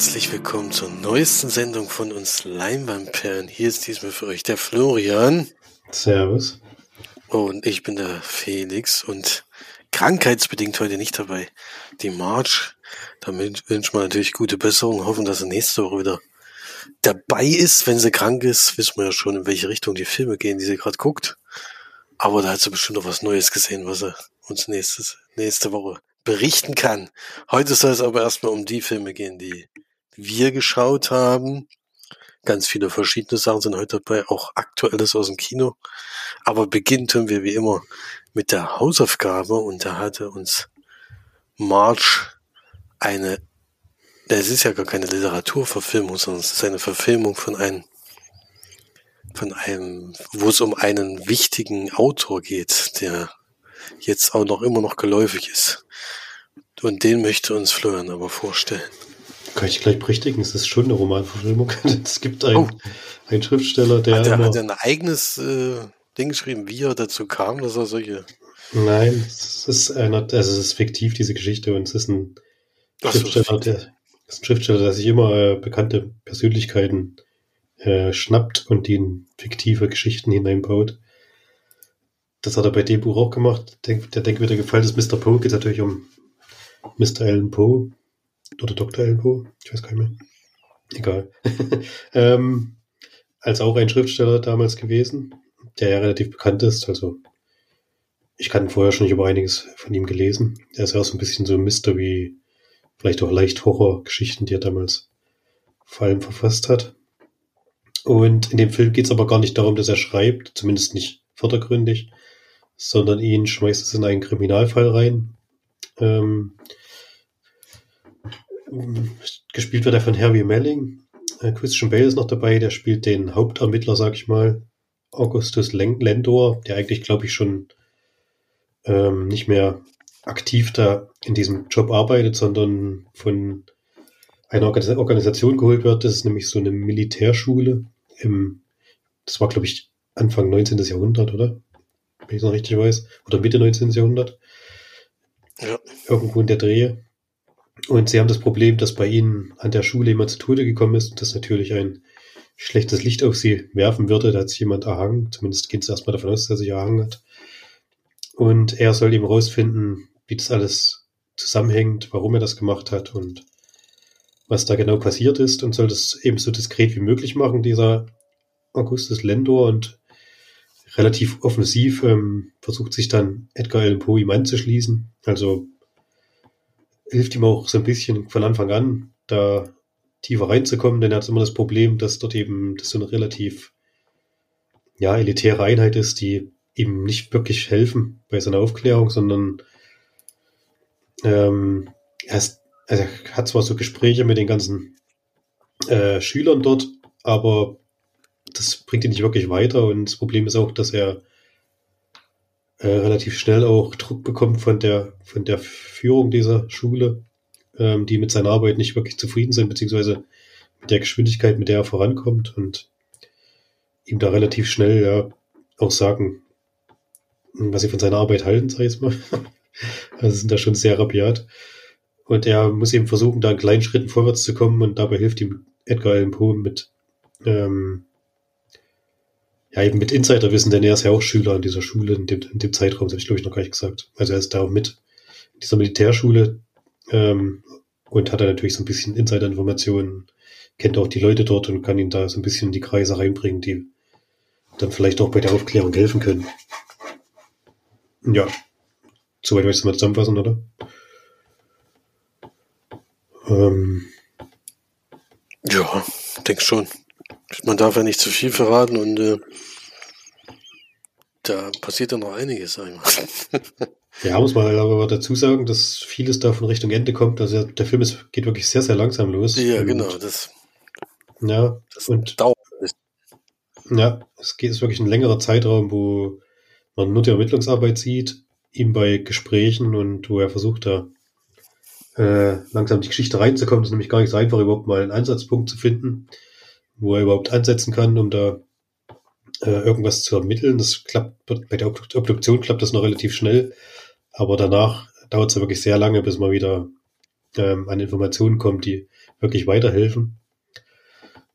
Herzlich willkommen zur neuesten Sendung von uns Leinwandperlen. Hier ist diesmal für euch der Florian. Servus. Und ich bin der Felix und krankheitsbedingt heute nicht dabei. Die March, damit wünschen wir natürlich gute Besserung, hoffen, dass er nächste Woche wieder dabei ist. Wenn sie krank ist, wissen wir ja schon, in welche Richtung die Filme gehen, die sie gerade guckt. Aber da hat sie bestimmt noch was Neues gesehen, was er uns nächstes, nächste Woche berichten kann. Heute soll es aber erstmal um die Filme gehen, die wir geschaut haben. Ganz viele verschiedene Sachen sind heute dabei, auch aktuelles aus dem Kino. Aber beginnen tun wir wie immer mit der Hausaufgabe und da hatte uns March eine, es ist ja gar keine Literaturverfilmung, sondern es ist eine Verfilmung von einem, von einem, wo es um einen wichtigen Autor geht, der jetzt auch noch immer noch geläufig ist. Und den möchte uns Florian aber vorstellen. Kann ich gleich berichtigen, es ist schon eine Romanverfilmung. Es gibt einen, oh. einen Schriftsteller, der. Hat er, hat er ein eigenes äh, Ding geschrieben, wie er dazu kam, dass er solche. Nein, es ist einer, also es ist fiktiv, diese Geschichte, und es ist ein Ach Schriftsteller, der, ist ein Schriftsteller, der sich immer äh, bekannte Persönlichkeiten äh, schnappt und die in fiktive Geschichten hineinbaut. Das hat er bei dem Buch auch gemacht. Der, der Denk wieder gefallen ist Mr. Poe, geht natürlich um Mr. Alan Poe oder Dr. Poe, ich weiß gar nicht mehr. Egal. ähm, als auch ein Schriftsteller damals gewesen, der ja relativ bekannt ist. Also ich kann vorher schon nicht über einiges von ihm gelesen. Er ist ja auch so ein bisschen so Mystery, vielleicht auch leicht Horror-Geschichten, die er damals vor allem verfasst hat. Und in dem Film geht es aber gar nicht darum, dass er schreibt, zumindest nicht vordergründig, sondern ihn schmeißt es in einen Kriminalfall rein. Ähm, gespielt wird er von Harvey Melling. Äh, Christian Bale ist noch dabei, der spielt den Hauptermittler, sag ich mal, Augustus Lendor, der eigentlich, glaube ich, schon ähm, nicht mehr aktiv da in diesem Job arbeitet, sondern von einer Organisation geholt wird. Das ist nämlich so eine Militärschule im, das war, glaube ich, Anfang 19. Jahrhundert, oder? wenn ich es noch richtig weiß, oder Mitte 19. Jahrhundert. Ja. Irgendwo in der Drehe. Und sie haben das Problem, dass bei ihnen an der Schule jemand zu Tode gekommen ist und das natürlich ein schlechtes Licht auf sie werfen würde. Da hat sich jemand erhangen. Zumindest geht es erstmal davon aus, dass er sich erhangen hat. Und er soll eben rausfinden, wie das alles zusammenhängt, warum er das gemacht hat und was da genau passiert ist und soll das eben so diskret wie möglich machen, dieser Augustus Lendor. Und relativ offensiv ähm, versucht sich dann Edgar Allan Poe ihm anzuschließen. Also hilft ihm auch so ein bisschen von Anfang an, da tiefer reinzukommen, denn er hat immer das Problem, dass dort eben das so eine relativ ja, elitäre Einheit ist, die ihm nicht wirklich helfen bei seiner Aufklärung, sondern ähm, er, ist, also er hat zwar so Gespräche mit den ganzen äh, Schülern dort, aber das bringt ihn nicht wirklich weiter. Und das Problem ist auch, dass er äh, relativ schnell auch Druck bekommt von der, von der Führung dieser Schule, ähm, die mit seiner Arbeit nicht wirklich zufrieden sind, beziehungsweise mit der Geschwindigkeit, mit der er vorankommt und ihm da relativ schnell ja auch sagen, was sie von seiner Arbeit halten, sag ich mal. also sind da schon sehr rabiat. Und er muss eben versuchen, da in kleinen Schritten vorwärts zu kommen und dabei hilft ihm Edgar Allan Poe mit ähm, ja, eben mit Insiderwissen, denn er ist ja auch Schüler an dieser Schule in dem, in dem Zeitraum, das habe ich glaube ich noch gar nicht gesagt. Also er ist da auch mit in dieser Militärschule ähm, und hat da natürlich so ein bisschen Insiderinformationen, kennt auch die Leute dort und kann ihn da so ein bisschen in die Kreise reinbringen, die dann vielleicht auch bei der Aufklärung helfen können. Ja, soweit möchtest du mal zusammenfassen, oder? Ähm. Ja, denk schon. Man darf ja nicht zu viel verraten und äh, da passiert dann noch einiges, wir. ja, muss man aber dazu sagen, dass vieles da von Richtung Ende kommt. Also der Film ist, geht wirklich sehr, sehr langsam los. Ja, genau. Das, ja, das und dauert. Ja, es geht ist wirklich ein längerer Zeitraum, wo man nur die Ermittlungsarbeit sieht, ihm bei Gesprächen und wo er versucht da äh, langsam die Geschichte reinzukommen. Das ist nämlich gar nicht so einfach, überhaupt mal einen Einsatzpunkt zu finden wo er überhaupt ansetzen kann, um da äh, irgendwas zu ermitteln. Das klappt, bei der Obduktion klappt das noch relativ schnell, aber danach dauert es ja wirklich sehr lange, bis man wieder ähm, an Informationen kommt, die wirklich weiterhelfen.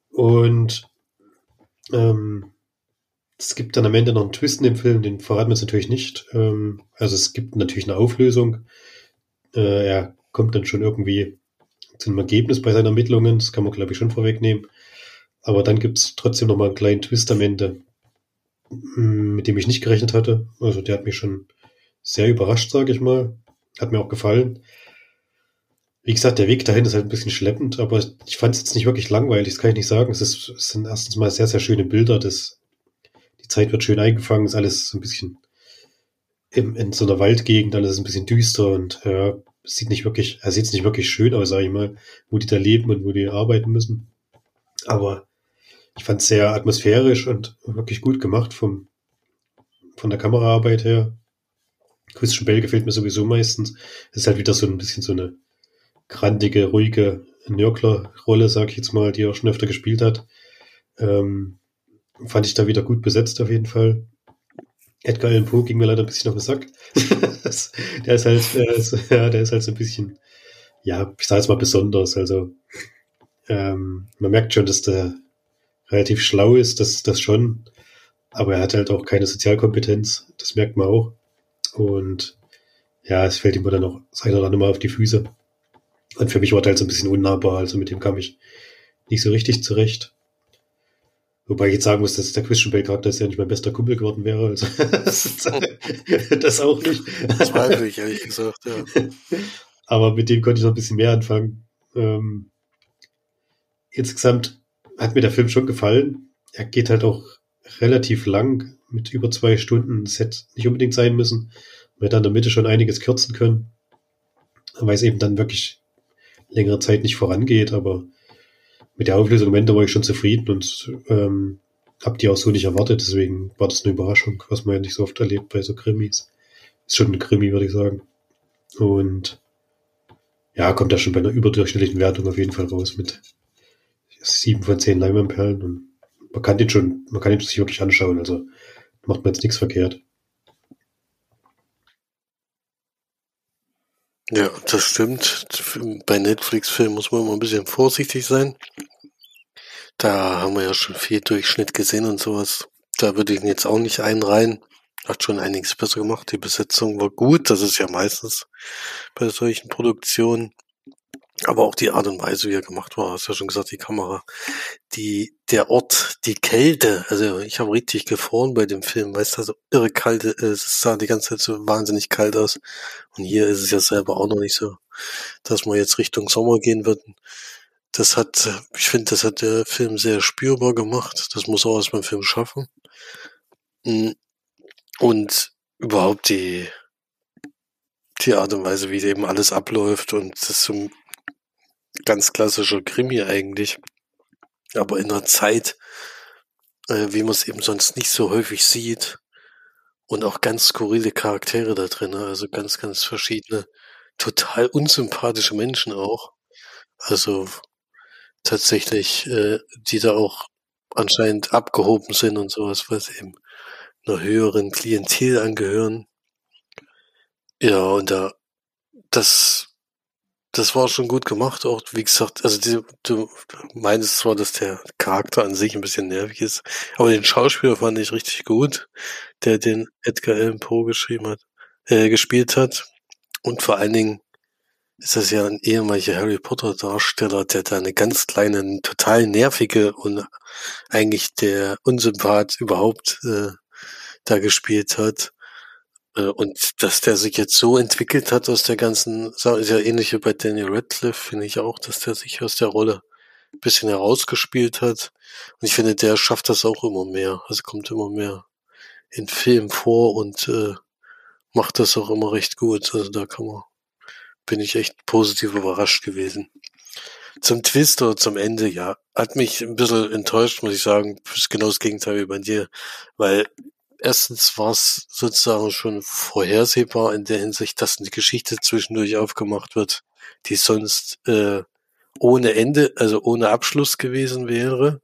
Und ähm, es gibt dann am Ende noch einen Twist in dem Film, den verraten wir jetzt natürlich nicht. Ähm, also es gibt natürlich eine Auflösung. Äh, er kommt dann schon irgendwie zu einem Ergebnis bei seinen Ermittlungen, das kann man glaube ich schon vorwegnehmen. Aber dann gibt es trotzdem noch mal einen kleinen Twist am Ende, mm, mit dem ich nicht gerechnet hatte. Also der hat mich schon sehr überrascht, sage ich mal. Hat mir auch gefallen. Wie gesagt, der Weg dahin ist halt ein bisschen schleppend, aber ich fand es jetzt nicht wirklich langweilig, das kann ich nicht sagen. Es, ist, es sind erstens mal sehr, sehr schöne Bilder. Das, die Zeit wird schön eingefangen, ist alles so ein bisschen in, in so einer Waldgegend, alles ein bisschen düster und ja, sieht nicht wirklich, er sieht nicht wirklich schön aus, sag ich mal, wo die da leben und wo die arbeiten müssen. Aber ich fand es sehr atmosphärisch und wirklich gut gemacht vom, von der Kameraarbeit her. Christian Bell gefällt mir sowieso meistens. Es ist halt wieder so ein bisschen so eine grandige, ruhige Nörgler-Rolle, sag ich jetzt mal, die er schon öfter gespielt hat. Ähm, fand ich da wieder gut besetzt auf jeden Fall. Edgar Allan Poe ging mir leider ein bisschen auf den Sack. der ist halt, der ist, ja, der ist halt so ein bisschen, ja, ich sage jetzt mal besonders. Also ähm, man merkt schon, dass der relativ schlau ist, das, das schon. Aber er hat halt auch keine Sozialkompetenz. Das merkt man auch. Und ja, es fällt ihm dann auch sein oder andere Mal auf die Füße. Und für mich war der halt so ein bisschen unnahbar, also mit dem kam ich nicht so richtig zurecht. Wobei ich jetzt sagen muss, dass der Christian Bale Charakter ist ja nicht mein bester Kumpel geworden wäre. Also das auch nicht. Zweifel ich, ehrlich gesagt, ja. Aber mit dem konnte ich noch ein bisschen mehr anfangen. Ähm, insgesamt hat mir der Film schon gefallen. Er geht halt auch relativ lang, mit über zwei Stunden. Das hätte nicht unbedingt sein müssen. Man hätte an der Mitte schon einiges kürzen können. Weil es eben dann wirklich längere Zeit nicht vorangeht, aber mit der Auflösung am Ende war ich schon zufrieden und ähm, habe die auch so nicht erwartet, deswegen war das eine Überraschung, was man ja nicht so oft erlebt bei so Krimis. Ist schon ein Krimi, würde ich sagen. Und ja, kommt da schon bei einer überdurchschnittlichen Wertung auf jeden Fall raus mit sieben von zehn Leinwandperlen und man kann den schon, man kann den sich wirklich anschauen, also macht man jetzt nichts verkehrt. Ja, das stimmt. Bei Netflix-Filmen muss man immer ein bisschen vorsichtig sein. Da haben wir ja schon viel Durchschnitt gesehen und sowas. Da würde ich ihn jetzt auch nicht einreihen. Hat schon einiges besser gemacht. Die Besetzung war gut. Das ist ja meistens bei solchen Produktionen. Aber auch die Art und Weise, wie er gemacht war, hast ja schon gesagt, die Kamera, die, der Ort, die Kälte, also ich habe richtig gefroren bei dem Film, weißt du, so irre kalt, äh, es sah die ganze Zeit so wahnsinnig kalt aus. Und hier ist es ja selber auch noch nicht so, dass wir jetzt Richtung Sommer gehen würden. Das hat, ich finde, das hat der Film sehr spürbar gemacht. Das muss auch aus meinem Film schaffen. Mm. Und überhaupt die, die Art und Weise, wie eben alles abläuft und das so ganz klassischer Krimi eigentlich. Aber in einer Zeit, äh, wie man es eben sonst nicht so häufig sieht. Und auch ganz skurrile Charaktere da drin, ne? also ganz, ganz verschiedene, total unsympathische Menschen auch. Also tatsächlich, äh, die da auch anscheinend abgehoben sind und sowas, weil sie eben einer höheren Klientel angehören. Ja, und da, das das war schon gut gemacht, auch wie gesagt, also die, du meinst zwar, dass der Charakter an sich ein bisschen nervig ist, aber den Schauspieler fand ich richtig gut, der den Edgar Allan Poe geschrieben hat, äh, gespielt hat. Und vor allen Dingen ist das ja ein ehemaliger Harry Potter Darsteller, der da eine ganz kleine, total nervige und eigentlich der Unsympath überhaupt äh, da gespielt hat. Äh, und dass der sich jetzt so entwickelt hat aus der ganzen Sache, ist ja ähnlich wie bei Daniel Radcliffe, finde ich auch, dass der sich aus der Rolle ein bisschen herausgespielt hat. Und ich finde, der schafft das auch immer mehr. Also kommt immer mehr in Filmen vor und äh, macht das auch immer recht gut. Also da kann man, bin ich echt positiv überrascht gewesen. Zum Twist oder zum Ende, ja, hat mich ein bisschen enttäuscht, muss ich sagen. Ist genau das Gegenteil wie bei dir, weil erstens war es sozusagen schon vorhersehbar in der Hinsicht, dass eine Geschichte zwischendurch aufgemacht wird, die sonst äh, ohne Ende, also ohne Abschluss gewesen wäre.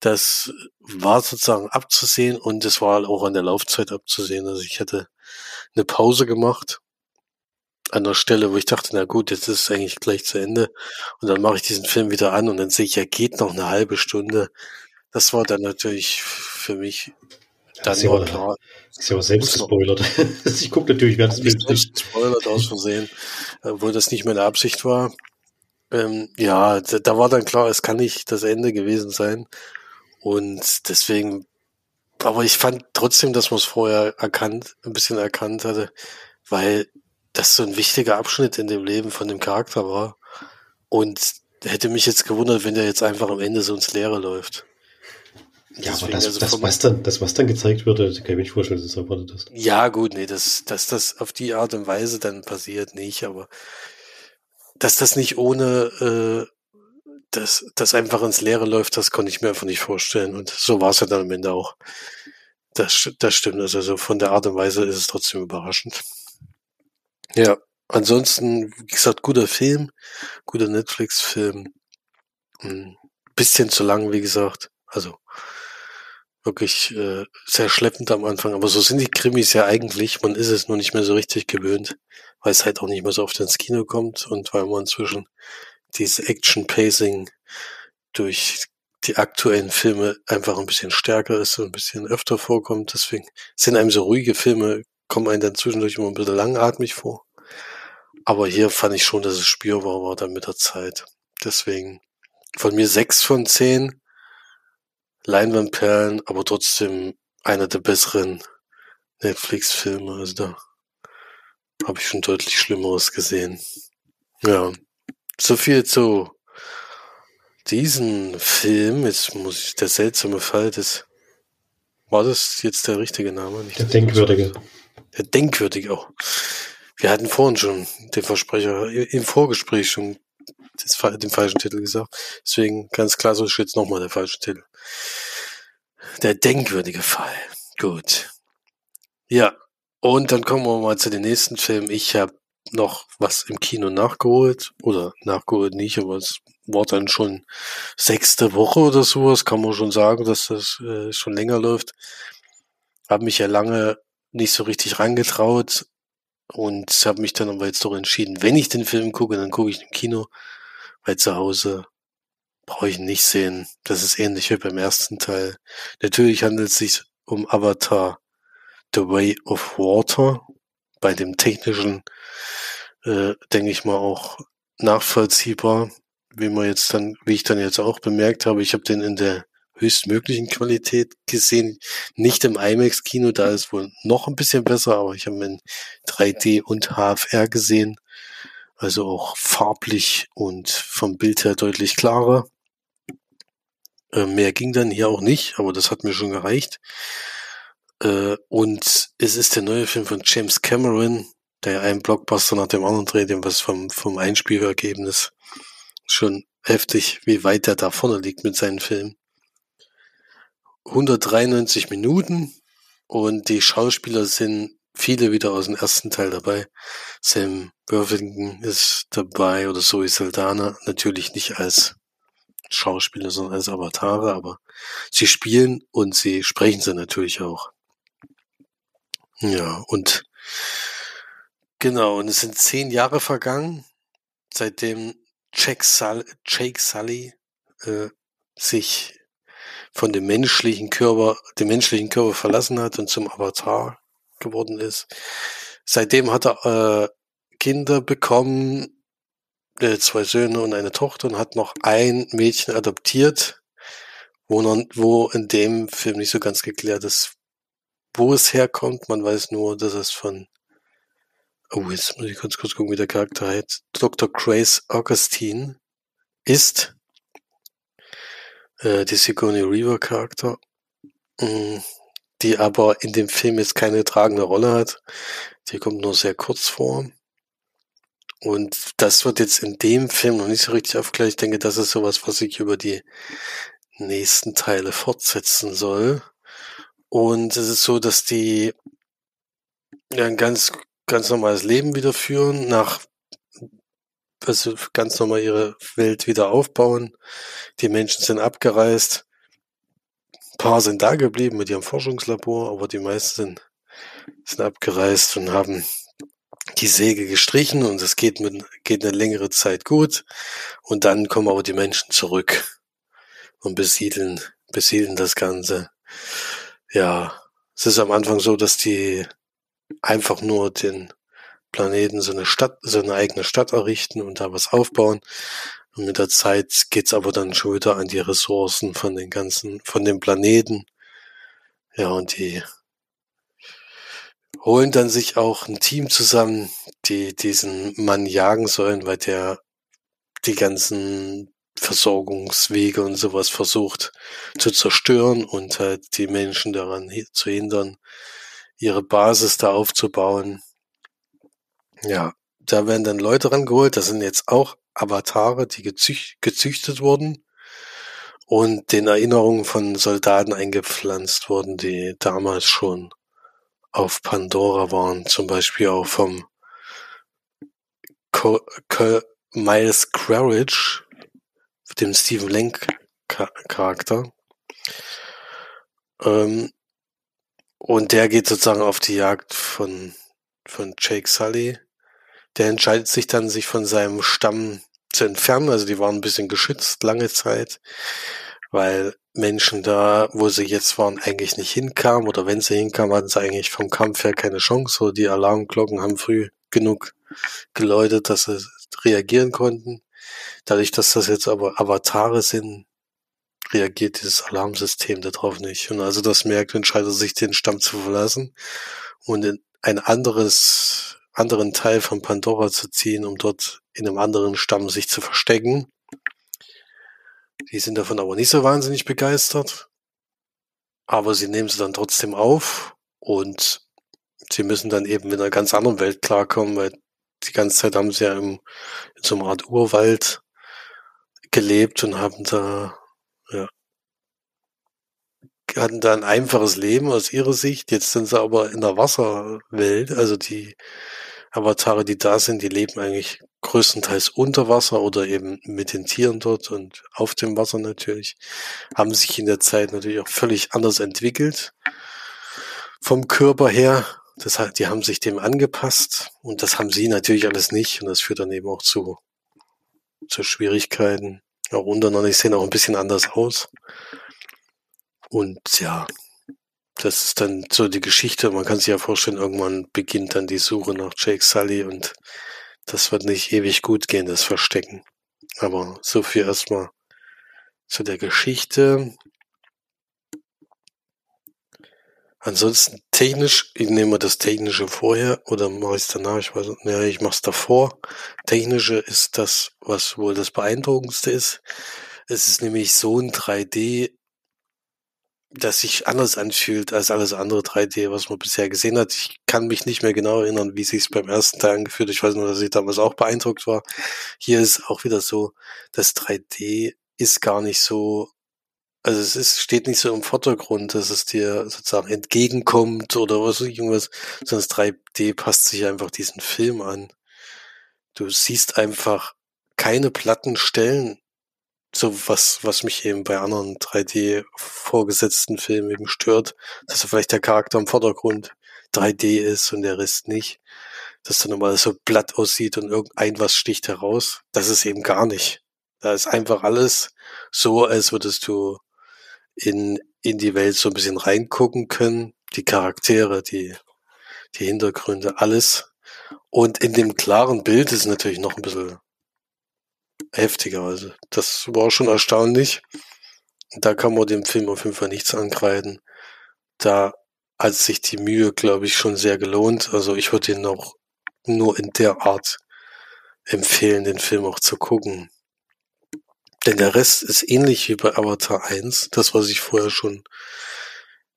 Das war sozusagen abzusehen und es war auch an der Laufzeit abzusehen. Also ich hatte eine Pause gemacht, an der Stelle, wo ich dachte, na gut, jetzt ist es eigentlich gleich zu Ende. Und dann mache ich diesen Film wieder an und dann sehe ich, er geht noch eine halbe Stunde. Das war dann natürlich für mich dann ja, war klar. Das ist ja aber selbst gespoilert. ich gucke natürlich während des Films nicht. Gespoilert aus Versehen, obwohl das nicht meine Absicht war. Ähm, ja, da, da war dann klar, es kann nicht das Ende gewesen sein. Und deswegen, aber ich fand trotzdem, dass man es vorher erkannt, ein bisschen erkannt hatte, weil das so ein wichtiger Abschnitt in dem Leben von dem Charakter war. Und hätte mich jetzt gewundert, wenn der jetzt einfach am Ende so ins Leere läuft. Ja, aber das, also das, was dann, das, was dann gezeigt wird, kann ich mir nicht vorstellen, dass es erwartet ist. Ja, gut, nee, dass, dass das auf die Art und Weise dann passiert, nicht, aber dass das nicht ohne, äh, dass das einfach ins Leere läuft, das konnte ich mir einfach nicht vorstellen. Und so war es ja dann am Ende auch. Das, das stimmt. Also, also von der Art und Weise ist es trotzdem überraschend. Ja, ansonsten, wie gesagt, guter Film, guter Netflix-Film. Hm, bisschen zu lang, wie gesagt. Also wirklich äh, sehr schleppend am Anfang. Aber so sind die Krimis ja eigentlich. Man ist es nur nicht mehr so richtig gewöhnt, weil es halt auch nicht mehr so oft ins Kino kommt und weil man inzwischen dieses Action-Pacing durch die aktuellen Filme einfach ein bisschen stärker ist und ein bisschen öfter vorkommt. Deswegen sind einem so ruhige Filme, kommen einem dann zwischendurch immer ein bisschen langatmig vor. Aber hier fand ich schon, dass es spürbar war dann mit der Zeit. Deswegen von mir sechs von zehn. Leinwandperlen, aber trotzdem einer der besseren Netflix-Filme. Also da habe ich schon deutlich Schlimmeres gesehen. Ja, so viel zu diesen Film. Jetzt muss ich, der seltsame Fall des, war das jetzt der richtige Name? Nicht der Denkwürdige. Der Denkwürdige auch. Wir hatten vorhin schon den Versprecher im Vorgespräch schon den falschen Titel gesagt. Deswegen ganz klar, so ist jetzt nochmal der falsche Titel. Der denkwürdige Fall. Gut. Ja. Und dann kommen wir mal zu den nächsten Filmen. Ich habe noch was im Kino nachgeholt. Oder nachgeholt nicht, aber es war dann schon sechste Woche oder sowas. Kann man schon sagen, dass das äh, schon länger läuft. Habe mich ja lange nicht so richtig rangetraut und habe mich dann aber jetzt doch entschieden, wenn ich den Film gucke, dann gucke ich im Kino weil zu Hause brauche ich nicht sehen. Das ist ähnlich wie beim ersten Teil. Natürlich handelt es sich um Avatar The Way of Water. Bei dem technischen, äh, denke ich mal, auch nachvollziehbar, wie man jetzt dann, wie ich dann jetzt auch bemerkt habe, ich habe den in der höchstmöglichen Qualität gesehen. Nicht im IMAX-Kino, da ist wohl noch ein bisschen besser, aber ich habe ihn in 3D und HFR gesehen also auch farblich und vom Bild her deutlich klarer. Äh, mehr ging dann hier auch nicht, aber das hat mir schon gereicht. Äh, und es ist der neue Film von James Cameron, der einen Blockbuster nach dem anderen dreht, was vom, vom ist. Schon heftig, wie weit er da vorne liegt mit seinen Filmen. 193 Minuten und die Schauspieler sind viele wieder aus dem ersten Teil dabei. Sam Worthington ist dabei oder Zoe Saldana. Natürlich nicht als Schauspieler, sondern als Avatare, aber sie spielen und sie sprechen sie natürlich auch. Ja, und genau, und es sind zehn Jahre vergangen, seitdem Jake, Sully, Jake Sully äh, sich von dem menschlichen Körper, dem menschlichen Körper verlassen hat und zum Avatar geworden ist. Seitdem hat er äh, Kinder bekommen, äh, zwei Söhne und eine Tochter und hat noch ein Mädchen adoptiert, wo, noch, wo in dem Film nicht so ganz geklärt ist, wo es herkommt. Man weiß nur, dass es von Oh, jetzt muss ich ganz kurz gucken, wie der Charakter heißt. Dr. Grace Augustine ist äh, die Sigourney Reaver Charakter. Mm, die aber in dem Film jetzt keine tragende Rolle hat. Die kommt nur sehr kurz vor. Und das wird jetzt in dem Film noch nicht so richtig aufgeklärt. Ich denke, das ist sowas, was sich über die nächsten Teile fortsetzen soll. Und es ist so, dass die ein ganz, ganz normales Leben wieder führen, nach, also ganz normal ihre Welt wieder aufbauen. Die Menschen sind abgereist paar sind da geblieben mit ihrem Forschungslabor, aber die meisten sind, abgereist und haben die Säge gestrichen und es geht mit, geht eine längere Zeit gut. Und dann kommen aber die Menschen zurück und besiedeln, besiedeln das Ganze. Ja, es ist am Anfang so, dass die einfach nur den Planeten so eine Stadt, so eine eigene Stadt errichten und da was aufbauen. Und mit der Zeit geht's aber dann schon wieder an die Ressourcen von den ganzen, von dem Planeten. Ja, und die holen dann sich auch ein Team zusammen, die diesen Mann jagen sollen, weil der die ganzen Versorgungswege und sowas versucht zu zerstören und halt die Menschen daran zu hindern, ihre Basis da aufzubauen. Ja, da werden dann Leute rangeholt, das sind jetzt auch Avatare, die gezücht, gezüchtet wurden und den Erinnerungen von Soldaten eingepflanzt wurden, die damals schon auf Pandora waren, zum Beispiel auch vom Co Co Miles Quaritch, dem Stephen Lenk Charakter. Ähm, und der geht sozusagen auf die Jagd von, von Jake Sully. Der entscheidet sich dann, sich von seinem Stamm zu entfernen. Also die waren ein bisschen geschützt lange Zeit, weil Menschen da, wo sie jetzt waren, eigentlich nicht hinkamen oder wenn sie hinkamen, hatten sie eigentlich vom Kampf her keine Chance. So die Alarmglocken haben früh genug geläutet, dass sie reagieren konnten. Dadurch, dass das jetzt aber Avatare sind, reagiert dieses Alarmsystem darauf nicht. Und also das merkt, entscheidet sich, den Stamm zu verlassen und in ein anderes, anderen Teil von Pandora zu ziehen, um dort in einem anderen Stamm sich zu verstecken. Die sind davon aber nicht so wahnsinnig begeistert. Aber sie nehmen sie dann trotzdem auf und sie müssen dann eben mit einer ganz anderen Welt klarkommen, weil die ganze Zeit haben sie ja im, in so einer Art Urwald gelebt und haben da, ja, hatten da ein einfaches Leben aus ihrer Sicht. Jetzt sind sie aber in der Wasserwelt, also die Avatare, die da sind, die leben eigentlich größtenteils unter Wasser oder eben mit den Tieren dort und auf dem Wasser natürlich, haben sich in der Zeit natürlich auch völlig anders entwickelt. Vom Körper her, das heißt, die haben sich dem angepasst und das haben sie natürlich alles nicht und das führt dann eben auch zu, zu Schwierigkeiten. Auch untereinander, sehen auch ein bisschen anders aus. Und ja, das ist dann so die Geschichte. Man kann sich ja vorstellen, irgendwann beginnt dann die Suche nach Jake Sully und das wird nicht ewig gut gehen, das Verstecken. Aber so viel erstmal zu der Geschichte. Ansonsten technisch, ich nehme das Technische vorher oder mache ich es danach, ich weiß nicht, ja, ich mache es davor. Technische ist das, was wohl das Beeindruckendste ist. Es ist nämlich so ein 3D das sich anders anfühlt als alles andere 3D, was man bisher gesehen hat. Ich kann mich nicht mehr genau erinnern, wie sich beim ersten Teil angefühlt. Ich weiß nur, dass ich damals auch beeindruckt war. Hier ist auch wieder so, das 3D ist gar nicht so, also es ist, steht nicht so im Vordergrund, dass es dir sozusagen entgegenkommt oder was irgendwas, sondern das 3D passt sich einfach diesen Film an. Du siehst einfach keine platten Stellen so was, was mich eben bei anderen 3D vorgesetzten Filmen eben stört, dass vielleicht der Charakter im Vordergrund 3D ist und der Rest nicht. Dass dann nochmal so blatt aussieht und irgendein was sticht heraus. Das ist eben gar nicht. Da ist einfach alles so, als würdest du in, in die Welt so ein bisschen reingucken können. Die Charaktere, die, die Hintergründe, alles. Und in dem klaren Bild ist natürlich noch ein bisschen heftiger. Also das war schon erstaunlich. Da kann man dem Film auf jeden Fall nichts ankreiden. Da hat sich die Mühe, glaube ich, schon sehr gelohnt. Also ich würde ihn auch nur in der Art empfehlen, den Film auch zu gucken. Denn der Rest ist ähnlich wie bei Avatar 1, das, was ich vorher schon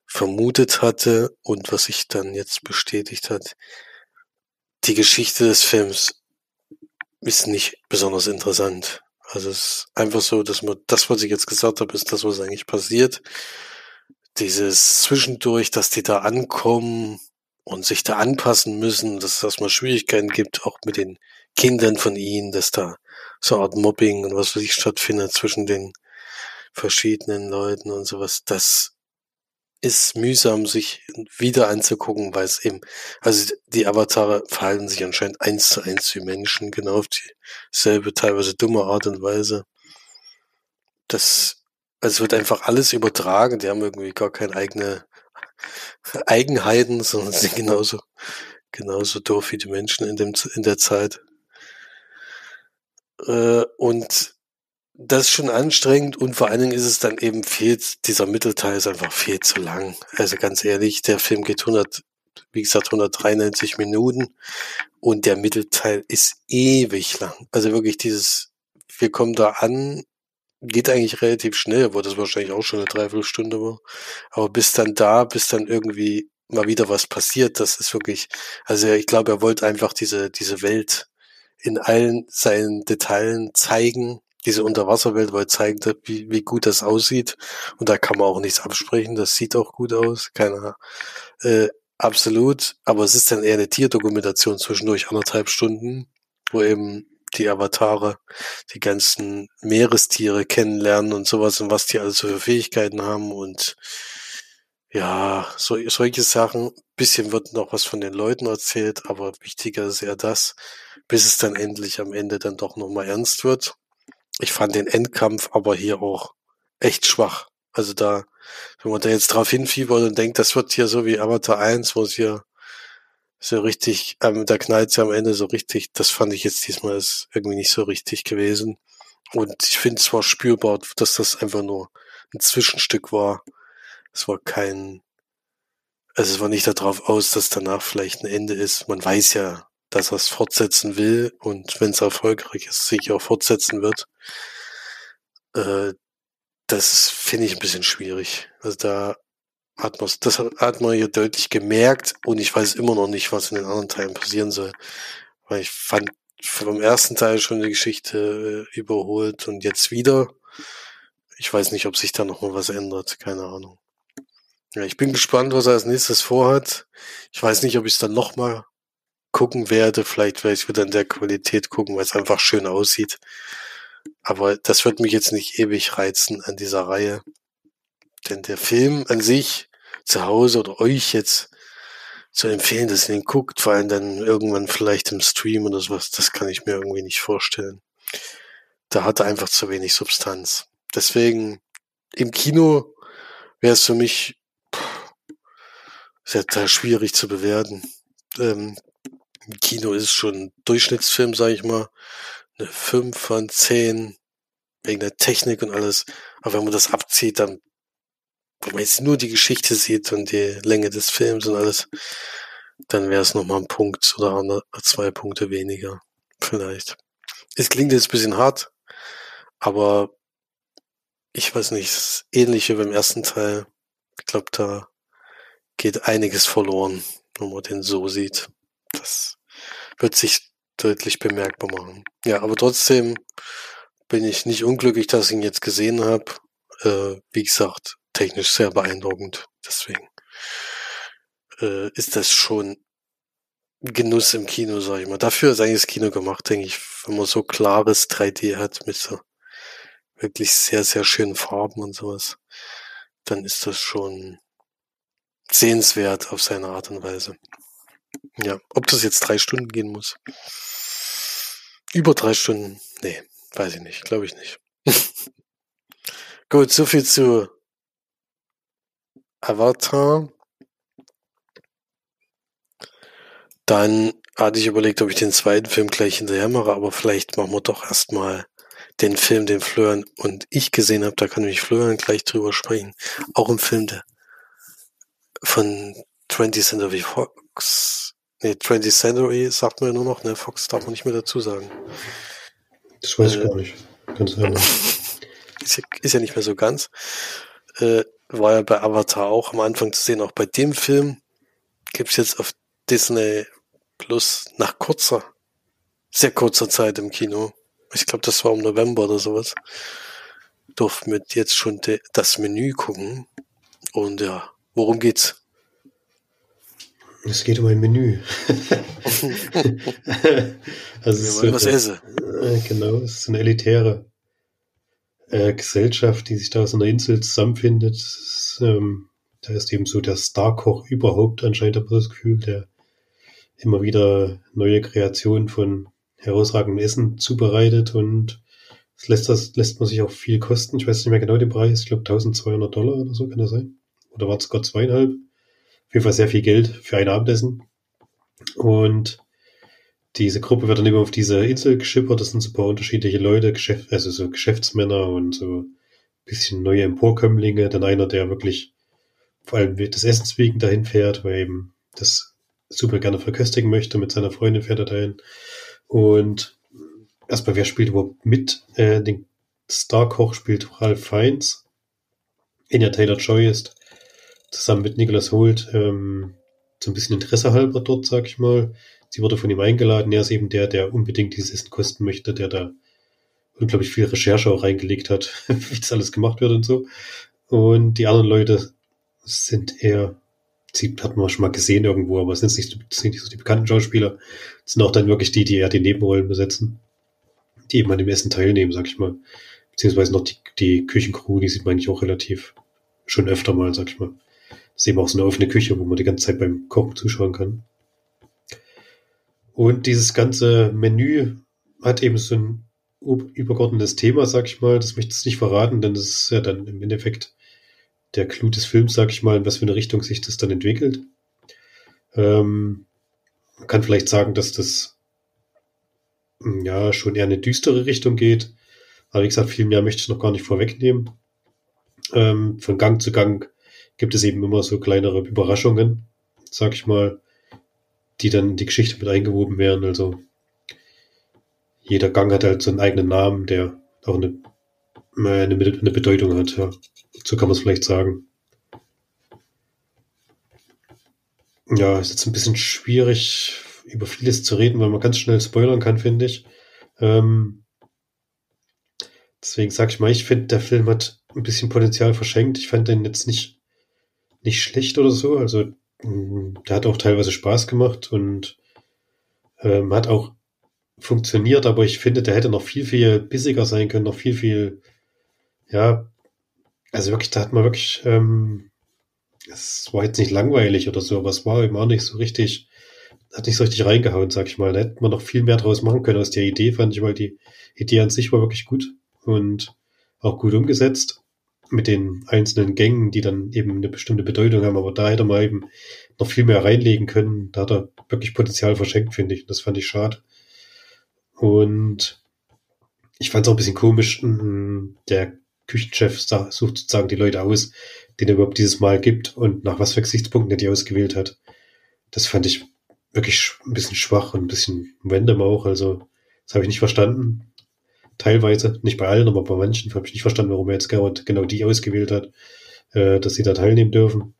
vermutet hatte und was sich dann jetzt bestätigt hat. Die Geschichte des Films ist nicht besonders interessant. Also es ist einfach so, dass man das, was ich jetzt gesagt habe, ist das, was eigentlich passiert. Dieses Zwischendurch, dass die da ankommen und sich da anpassen müssen, dass es erstmal Schwierigkeiten gibt, auch mit den Kindern von ihnen, dass da so eine Art Mobbing und was weiß ich stattfindet zwischen den verschiedenen Leuten und sowas. Das ist mühsam, sich wieder anzugucken, weil es eben, also die Avatare verhalten sich anscheinend eins zu eins wie Menschen, genau auf dieselbe, teilweise dumme Art und Weise. Das, also es wird einfach alles übertragen, die haben irgendwie gar keine eigene Eigenheiten, sondern sind genauso, genauso doof wie die Menschen in dem, in der Zeit. Äh, und das ist schon anstrengend und vor allen Dingen ist es dann eben viel, dieser Mittelteil ist einfach viel zu lang. Also ganz ehrlich, der Film geht 100, wie gesagt, 193 Minuten und der Mittelteil ist ewig lang. Also wirklich dieses, wir kommen da an, geht eigentlich relativ schnell, wo das wahrscheinlich auch schon eine Dreiviertelstunde war. Aber bis dann da, bis dann irgendwie mal wieder was passiert, das ist wirklich, also ich glaube, er wollte einfach diese, diese Welt in allen seinen Details zeigen diese Unterwasserwelt weil zeigen, wie, wie gut das aussieht. Und da kann man auch nichts absprechen. Das sieht auch gut aus. Keiner, äh, absolut. Aber es ist dann eher eine Tierdokumentation zwischendurch anderthalb Stunden, wo eben die Avatare die ganzen Meerestiere kennenlernen und sowas und was die also für Fähigkeiten haben und ja, so, solche Sachen. Bisschen wird noch was von den Leuten erzählt, aber wichtiger ist eher das, bis es dann endlich am Ende dann doch nochmal ernst wird. Ich fand den Endkampf aber hier auch echt schwach. Also da, wenn man da jetzt drauf hinfiebert und denkt, das wird hier so wie Avatar 1, wo es hier so richtig, ähm, da knallt sie am Ende so richtig, das fand ich jetzt diesmal ist irgendwie nicht so richtig gewesen. Und ich finde zwar spürbar, dass das einfach nur ein Zwischenstück war. Es war kein, also es war nicht darauf aus, dass danach vielleicht ein Ende ist. Man weiß ja, dass er es fortsetzen will und wenn es erfolgreich ist, sich auch fortsetzen wird. Äh, das finde ich ein bisschen schwierig. Also da hat man das hat man hier deutlich gemerkt und ich weiß immer noch nicht, was in den anderen Teilen passieren soll. Weil ich fand vom ersten Teil schon die Geschichte äh, überholt und jetzt wieder. Ich weiß nicht, ob sich da noch mal was ändert. Keine Ahnung. Ja, ich bin gespannt, was er als nächstes vorhat. Ich weiß nicht, ob ich es dann noch mal gucken werde. Vielleicht werde ich wieder in der Qualität gucken, weil es einfach schön aussieht. Aber das wird mich jetzt nicht ewig reizen an dieser Reihe. Denn der Film an sich zu Hause oder euch jetzt zu empfehlen, dass ihr ihn guckt, vor allem dann irgendwann vielleicht im Stream oder sowas, das kann ich mir irgendwie nicht vorstellen. Da hat er einfach zu wenig Substanz. Deswegen im Kino wäre es für mich pff, sehr schwierig zu bewerten. Ähm, Kino ist schon Durchschnittsfilm, sage ich mal. Eine 5 von 10 wegen der Technik und alles. Aber wenn man das abzieht, dann, wenn man jetzt nur die Geschichte sieht und die Länge des Films und alles, dann wäre es nochmal ein Punkt oder zwei Punkte weniger. Vielleicht. Es klingt jetzt ein bisschen hart, aber ich weiß nicht, ähnlich wie beim ersten Teil. Ich glaube, da geht einiges verloren, wenn man den so sieht. Das wird sich deutlich bemerkbar machen. Ja, aber trotzdem bin ich nicht unglücklich, dass ich ihn jetzt gesehen habe. Äh, wie gesagt, technisch sehr beeindruckend. Deswegen äh, ist das schon Genuss im Kino, sag ich mal. Dafür ist eigentlich das Kino gemacht, denke ich, wenn man so klares 3D hat mit so wirklich sehr, sehr schönen Farben und sowas, dann ist das schon sehenswert auf seine Art und Weise. Ja, ob das jetzt drei Stunden gehen muss. Über drei Stunden? Nee, weiß ich nicht, glaube ich nicht. Gut, so viel zu Avatar. Dann hatte ich überlegt, ob ich den zweiten Film gleich hinterher mache, aber vielleicht machen wir doch erstmal den Film, den Florian und ich gesehen habe. Da kann nämlich Florian gleich drüber sprechen. Auch im Film der von 20th Century Fox Nee, 20th Century sagt man ja nur noch, ne? Fox darf man nicht mehr dazu sagen. Das weiß ich äh, gar nicht. Ganz sein. ist, ja, ist ja nicht mehr so ganz. Äh, war ja bei Avatar auch am Anfang zu sehen. Auch bei dem Film gibt's jetzt auf Disney Plus nach kurzer, sehr kurzer Zeit im Kino. Ich glaube, das war im November oder sowas. Durften wir jetzt schon das Menü gucken. Und ja, worum geht's? Es geht um ein Menü. also Wir wollen was essen. Äh, genau, es ist eine elitäre äh, Gesellschaft, die sich da aus einer Insel zusammenfindet. Es, ähm, Der ist eben so der Starkoch überhaupt anscheinend, habe ich das Gefühl, der immer wieder neue Kreationen von herausragendem Essen zubereitet und das lässt, das lässt man sich auch viel kosten. Ich weiß nicht mehr genau den Preis. Ich glaube 1200 Dollar oder so kann das sein. Oder war es sogar zweieinhalb? Auf jeden Fall sehr viel Geld für ein Abendessen. Und diese Gruppe wird dann immer auf diese Insel geschippert. Das sind so ein paar unterschiedliche Leute, Geschäft, also so Geschäftsmänner und so ein bisschen neue Emporkömmlinge. Dann einer, der wirklich vor allem des Essens wegen dahin fährt, weil eben das super gerne verköstigen möchte. Mit seiner Freundin fährt er dahin. Und erstmal, wer spielt überhaupt mit? Äh, den Starkoch spielt Ralph Fiennes. Enya Taylor-Joy ist zusammen mit Nicholas Holt ähm, so ein bisschen Interesse halber dort, sag ich mal. Sie wurde von ihm eingeladen. Er ist eben der, der unbedingt dieses Essen kosten möchte, der da unglaublich viel Recherche auch reingelegt hat, wie das alles gemacht wird und so. Und die anderen Leute sind eher, sie hat man schon mal gesehen irgendwo, aber es sind nicht, sind nicht so die bekannten Schauspieler. Es sind auch dann wirklich die, die eher die Nebenrollen besetzen, die eben an dem Essen teilnehmen, sag ich mal. Beziehungsweise noch die, die Küchencrew, die sieht man eigentlich auch relativ schon öfter mal, sag ich mal. Das ist eben auch so eine offene Küche, wo man die ganze Zeit beim Kochen zuschauen kann. Und dieses ganze Menü hat eben so ein übergeordnetes Thema, sag ich mal. Das möchte ich nicht verraten, denn das ist ja dann im Endeffekt der Clou des Films, sag ich mal, in was für eine Richtung sich das dann entwickelt. Ähm, man kann vielleicht sagen, dass das hm, ja schon eher eine düstere Richtung geht. Aber wie gesagt, viel mehr möchte ich noch gar nicht vorwegnehmen. Ähm, von Gang zu Gang gibt es eben immer so kleinere Überraschungen, sag ich mal, die dann in die Geschichte mit eingewoben werden. Also jeder Gang hat halt so einen eigenen Namen, der auch eine, eine, eine Bedeutung hat. Ja. So kann man es vielleicht sagen. Ja, ist jetzt ein bisschen schwierig, über vieles zu reden, weil man ganz schnell spoilern kann, finde ich. Ähm, deswegen sage ich mal, ich finde, der Film hat ein bisschen Potenzial verschenkt. Ich fand den jetzt nicht, nicht schlecht oder so. Also, mm, der hat auch teilweise Spaß gemacht und ähm, hat auch funktioniert, aber ich finde, der hätte noch viel, viel bissiger sein können, noch viel, viel, ja, also wirklich, da hat man wirklich, ähm, es war jetzt nicht langweilig oder so, aber es war eben auch nicht so richtig, hat nicht so richtig reingehauen, sag ich mal. Da hätte man noch viel mehr draus machen können aus der Idee, fand ich, weil die Idee an sich war wirklich gut und auch gut umgesetzt mit den einzelnen Gängen, die dann eben eine bestimmte Bedeutung haben, aber da hätte man eben noch viel mehr reinlegen können. Da hat er wirklich Potenzial verschenkt, finde ich. Das fand ich schade. Und ich fand es auch ein bisschen komisch, der Küchenchef sucht sozusagen die Leute aus, den er überhaupt dieses Mal gibt und nach was für Gesichtspunkten er die ausgewählt hat. Das fand ich wirklich ein bisschen schwach und ein bisschen random auch. Also, das habe ich nicht verstanden. Teilweise, nicht bei allen, aber bei manchen habe ich nicht verstanden, warum er jetzt genau, die ausgewählt hat, äh, dass sie da teilnehmen dürfen.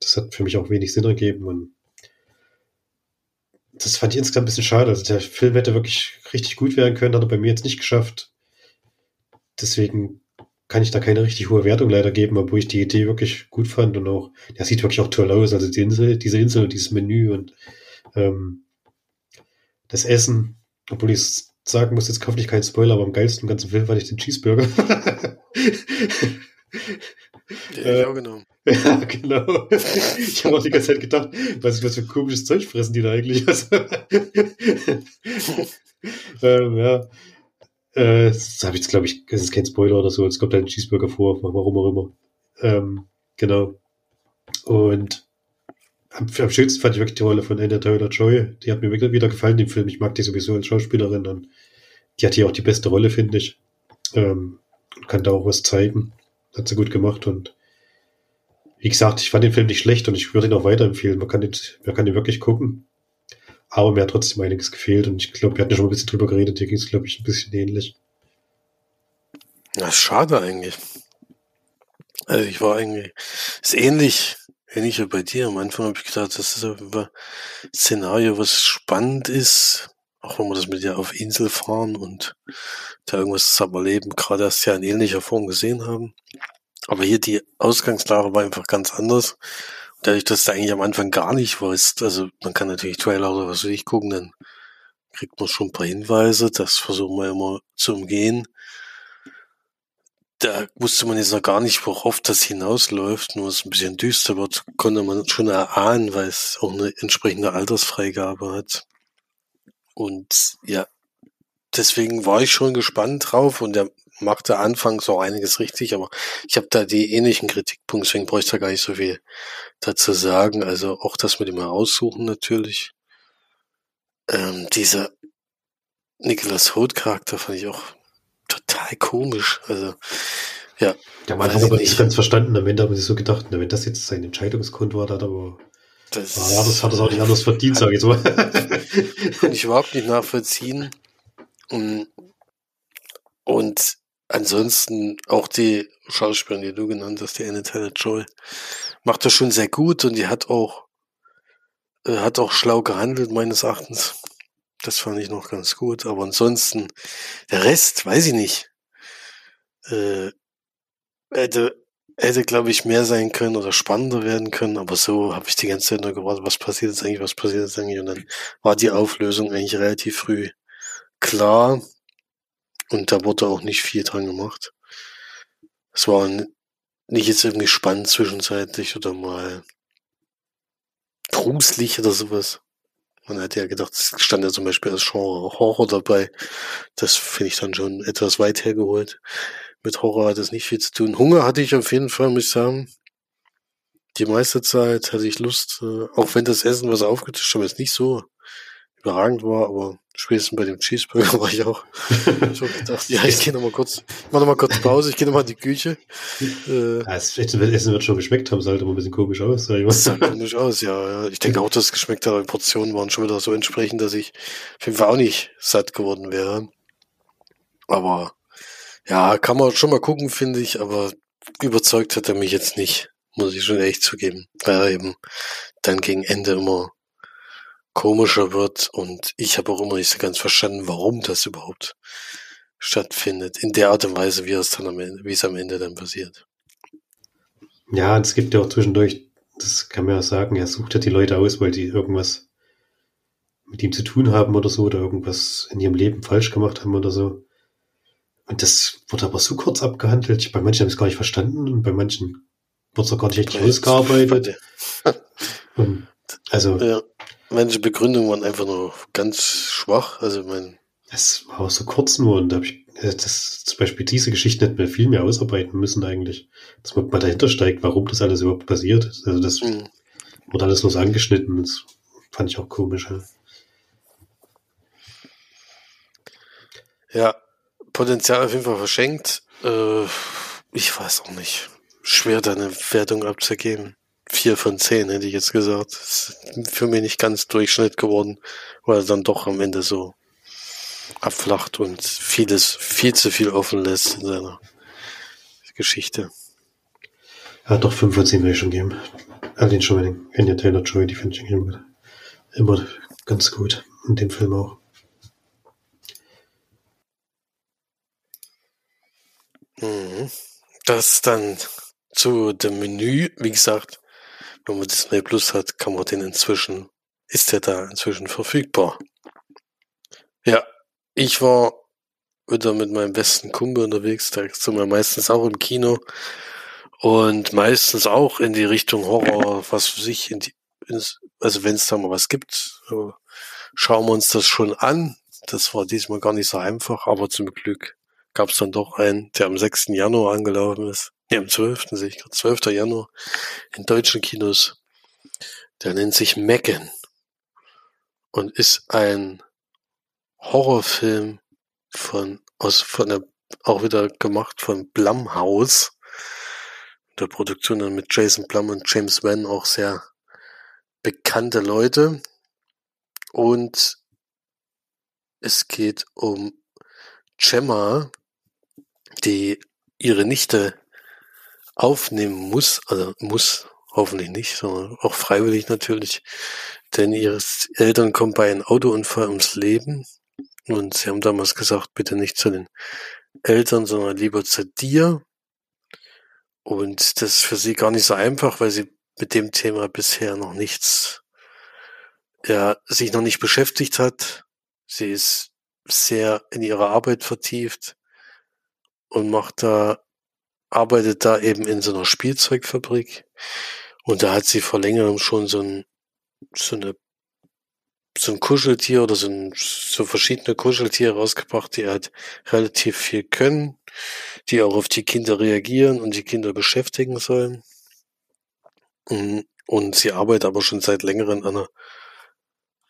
Das hat für mich auch wenig Sinn ergeben und das fand ich insgesamt ein bisschen schade. Also der Film hätte wirklich richtig gut werden können, hat er bei mir jetzt nicht geschafft. Deswegen kann ich da keine richtig hohe Wertung leider geben, obwohl ich die Idee wirklich gut fand und auch, der sieht wirklich auch toll aus. Also die Insel, diese Insel und dieses Menü und ähm, das Essen, obwohl ich sagen muss, jetzt hoffentlich kein Spoiler, aber am geilsten im ganzen Film fand ich den Cheeseburger. Den äh, ich genommen. Ja, genau. Ich habe auch die ganze Zeit gedacht, was, was für komisches Zeug fressen die da eigentlich? ähm, ja. Äh, das habe ich jetzt, glaube ich, das ist kein Spoiler oder so, es kommt halt ein Cheeseburger vor, warum auch immer. Ähm, genau. Und am, am schönsten fand ich wirklich die Rolle von Anna Taylor-Joy. Die hat mir wirklich wieder gefallen, den Film. Ich mag die sowieso als Schauspielerin und die hat hier auch die beste Rolle, finde ich. Ähm, kann da auch was zeigen. Hat sie gut gemacht und wie gesagt, ich fand den Film nicht schlecht und ich würde ihn auch weiterempfehlen. Man kann den, man kann den wirklich gucken. Aber mir hat trotzdem einiges gefehlt und ich glaube, wir hatten ja schon ein bisschen drüber geredet. Hier ging es, glaube ich, ein bisschen ähnlich. Na, schade eigentlich. Also ich war eigentlich, ist ähnlich, ähnlich wie bei dir. Am Anfang habe ich gedacht, das ist ein Szenario, was spannend ist. Auch wenn wir das mit dir auf Insel fahren und da irgendwas zusammen erleben, gerade erst ja in ähnlicher Form gesehen haben. Aber hier die Ausgangslage war einfach ganz anders. Dadurch, dass du eigentlich am Anfang gar nicht weißt, also man kann natürlich Trailer oder was will ich gucken, dann kriegt man schon ein paar Hinweise. Das versuchen wir immer zu umgehen. Da wusste man jetzt noch gar nicht, worauf das hinausläuft. Nur es ein bisschen düster wird, konnte man schon erahnen, weil es auch eine entsprechende Altersfreigabe hat. Und ja, deswegen war ich schon gespannt drauf und der machte anfangs auch einiges richtig, aber ich habe da die ähnlichen Kritikpunkte, deswegen bräuchte ich da gar nicht so viel dazu sagen. Also auch das mit dem Heraussuchen natürlich. Ähm, dieser Nicholas Holt Charakter fand ich auch total komisch. Also, ja. Der Mann hat aber nicht ganz verstanden. Am Ende haben sie so gedacht, wenn das jetzt sein Entscheidungsgrund war, hat aber. Das, ja, das hat es auch nicht anders verdient, sage ich so. Kann ich überhaupt nicht nachvollziehen. Und, und ansonsten auch die Schauspielerin, die du genannt hast, die Anne Taylor Joy, macht das schon sehr gut und die hat auch, äh, hat auch schlau gehandelt, meines Erachtens. Das fand ich noch ganz gut. Aber ansonsten, der Rest, weiß ich nicht. Äh, hätte, hätte glaube ich, mehr sein können oder spannender werden können. Aber so habe ich die ganze Zeit nur gewartet, was passiert jetzt eigentlich, was passiert jetzt eigentlich. Und dann war die Auflösung eigentlich relativ früh klar. Und da wurde auch nicht viel dran gemacht. Es war nicht jetzt irgendwie spannend zwischenzeitlich oder mal gruselig oder sowas. Man hätte ja gedacht, es stand ja zum Beispiel als Genre Horror dabei. Das finde ich dann schon etwas weit hergeholt. Mit Horror hat es nicht viel zu tun. Hunger hatte ich auf jeden Fall, muss ich sagen. Die meiste Zeit hatte ich Lust, äh, auch wenn das Essen, was aufgetischt haben, jetzt nicht so überragend war, aber spätestens bei dem Cheeseburger war ich auch schon gedacht, ja, ich gehe noch mal kurz, ich mach noch mal kurz Pause, ich gehe noch mal in die Küche. Äh, ja, das Essen wird schon geschmeckt haben, sah halt immer ein bisschen komisch aus. Sag ich mal. Das sah komisch aus, ja, ja. Ich denke auch, dass es geschmeckt hat, aber die Portionen waren schon wieder so entsprechend, dass ich auf jeden Fall auch nicht satt geworden wäre. Aber ja, kann man schon mal gucken, finde ich, aber überzeugt hat er mich jetzt nicht, muss ich schon echt zugeben. Weil er eben dann gegen Ende immer komischer wird und ich habe auch immer nicht so ganz verstanden, warum das überhaupt stattfindet. In der Art und Weise, wie es dann am Ende, wie es am Ende dann passiert. Ja, es gibt ja auch zwischendurch, das kann man ja sagen, er sucht ja die Leute aus, weil die irgendwas mit ihm zu tun haben oder so oder irgendwas in ihrem Leben falsch gemacht haben oder so. Und das wurde aber so kurz abgehandelt. Bei manchen habe ich es gar nicht verstanden und bei manchen wurde es auch gar nicht richtig ausgearbeitet. also ja. Manche Begründungen waren einfach nur ganz schwach. Also mein. Es war auch so kurz nur und da habe ich, äh, das, zum Beispiel diese Geschichten hätten wir viel mehr ausarbeiten müssen eigentlich. Dass man mal dahinter steigt, warum das alles überhaupt passiert. Also das mhm. wurde alles nur so angeschnitten. Das fand ich auch komisch. Ja. ja, Potenzial auf jeden Fall verschenkt. Äh, ich weiß auch nicht. Schwer, da eine Wertung abzugeben vier von zehn, hätte ich jetzt gesagt. Ist für mich nicht ganz Durchschnitt geworden, weil er dann doch am Ende so abflacht und vieles, viel zu viel offen lässt in seiner Geschichte. Ja, doch, fünf von zehn würde ich schon geben. Allein schon mal Anya Taylor-Joy, die finde ich immer, immer ganz gut. In dem Film auch. Das dann zu dem Menü, wie gesagt, wenn man Disney Plus hat, kann man den inzwischen, ist der da inzwischen verfügbar. Ja, ich war wieder mit meinem besten Kumpel unterwegs, da sind wir meistens auch im Kino und meistens auch in die Richtung Horror, was für sich in die, ins, also wenn es da mal was gibt, schauen wir uns das schon an. Das war diesmal gar nicht so einfach, aber zum Glück gab es dann doch einen, der am 6. Januar angelaufen ist. Ja, am 12. sehe ich gerade, 12. Januar in deutschen Kinos. Der nennt sich Megan und ist ein Horrorfilm von, aus, von der, auch wieder gemacht von Blumhouse. Der Produktion dann mit Jason Blum und James Wan auch sehr bekannte Leute. Und es geht um Gemma, die ihre Nichte aufnehmen muss, also muss hoffentlich nicht, sondern auch freiwillig natürlich, denn ihre Eltern kommen bei einem Autounfall ums Leben und sie haben damals gesagt, bitte nicht zu den Eltern, sondern lieber zu dir. Und das ist für sie gar nicht so einfach, weil sie mit dem Thema bisher noch nichts, ja, sich noch nicht beschäftigt hat. Sie ist sehr in ihrer Arbeit vertieft und macht da arbeitet da eben in so einer Spielzeugfabrik und da hat sie vor längerem schon so ein, so eine, so ein Kuscheltier oder so, ein, so verschiedene Kuscheltiere rausgebracht, die halt relativ viel können, die auch auf die Kinder reagieren und die Kinder beschäftigen sollen. Und, und sie arbeitet aber schon seit längerem an einer,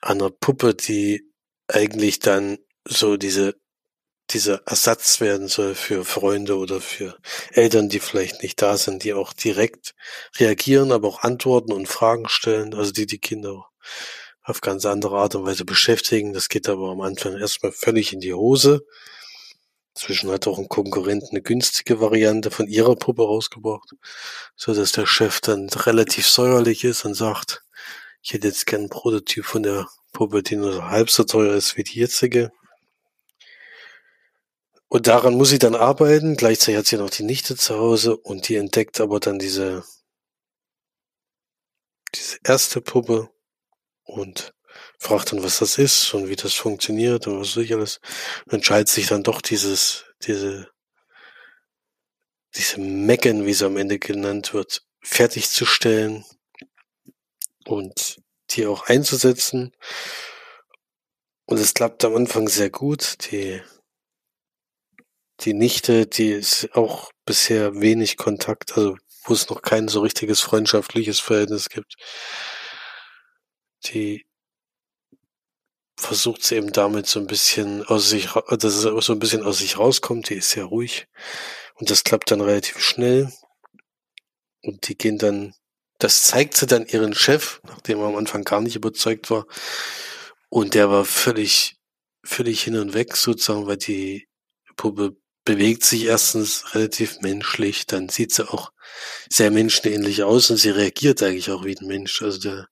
an einer Puppe, die eigentlich dann so diese dieser Ersatz werden soll für Freunde oder für Eltern, die vielleicht nicht da sind, die auch direkt reagieren, aber auch antworten und Fragen stellen, also die die Kinder auf ganz andere Art und Weise beschäftigen. Das geht aber am Anfang erstmal völlig in die Hose. Zwischen hat auch ein Konkurrent eine günstige Variante von ihrer Puppe rausgebracht, so dass der Chef dann relativ säuerlich ist und sagt, ich hätte jetzt gern einen Prototyp von der Puppe, die nur halb so teuer ist wie die jetzige. Und daran muss sie dann arbeiten. Gleichzeitig hat sie noch die Nichte zu Hause und die entdeckt aber dann diese, diese erste Puppe und fragt dann, was das ist und wie das funktioniert und was weiß ich alles. Und entscheidet sich dann doch dieses, diese, diese Mecken, wie sie am Ende genannt wird, fertigzustellen und die auch einzusetzen. Und es klappt am Anfang sehr gut. Die die Nichte, die ist auch bisher wenig Kontakt, also wo es noch kein so richtiges freundschaftliches Verhältnis gibt. Die versucht sie eben damit so ein bisschen aus sich, dass es so ein bisschen aus sich rauskommt. Die ist sehr ruhig und das klappt dann relativ schnell. Und die gehen dann, das zeigt sie dann ihren Chef, nachdem er am Anfang gar nicht überzeugt war. Und der war völlig, völlig hin und weg sozusagen, weil die Puppe bewegt sich erstens relativ menschlich, dann sieht sie auch sehr menschenähnlich aus und sie reagiert eigentlich auch wie ein Mensch. Also da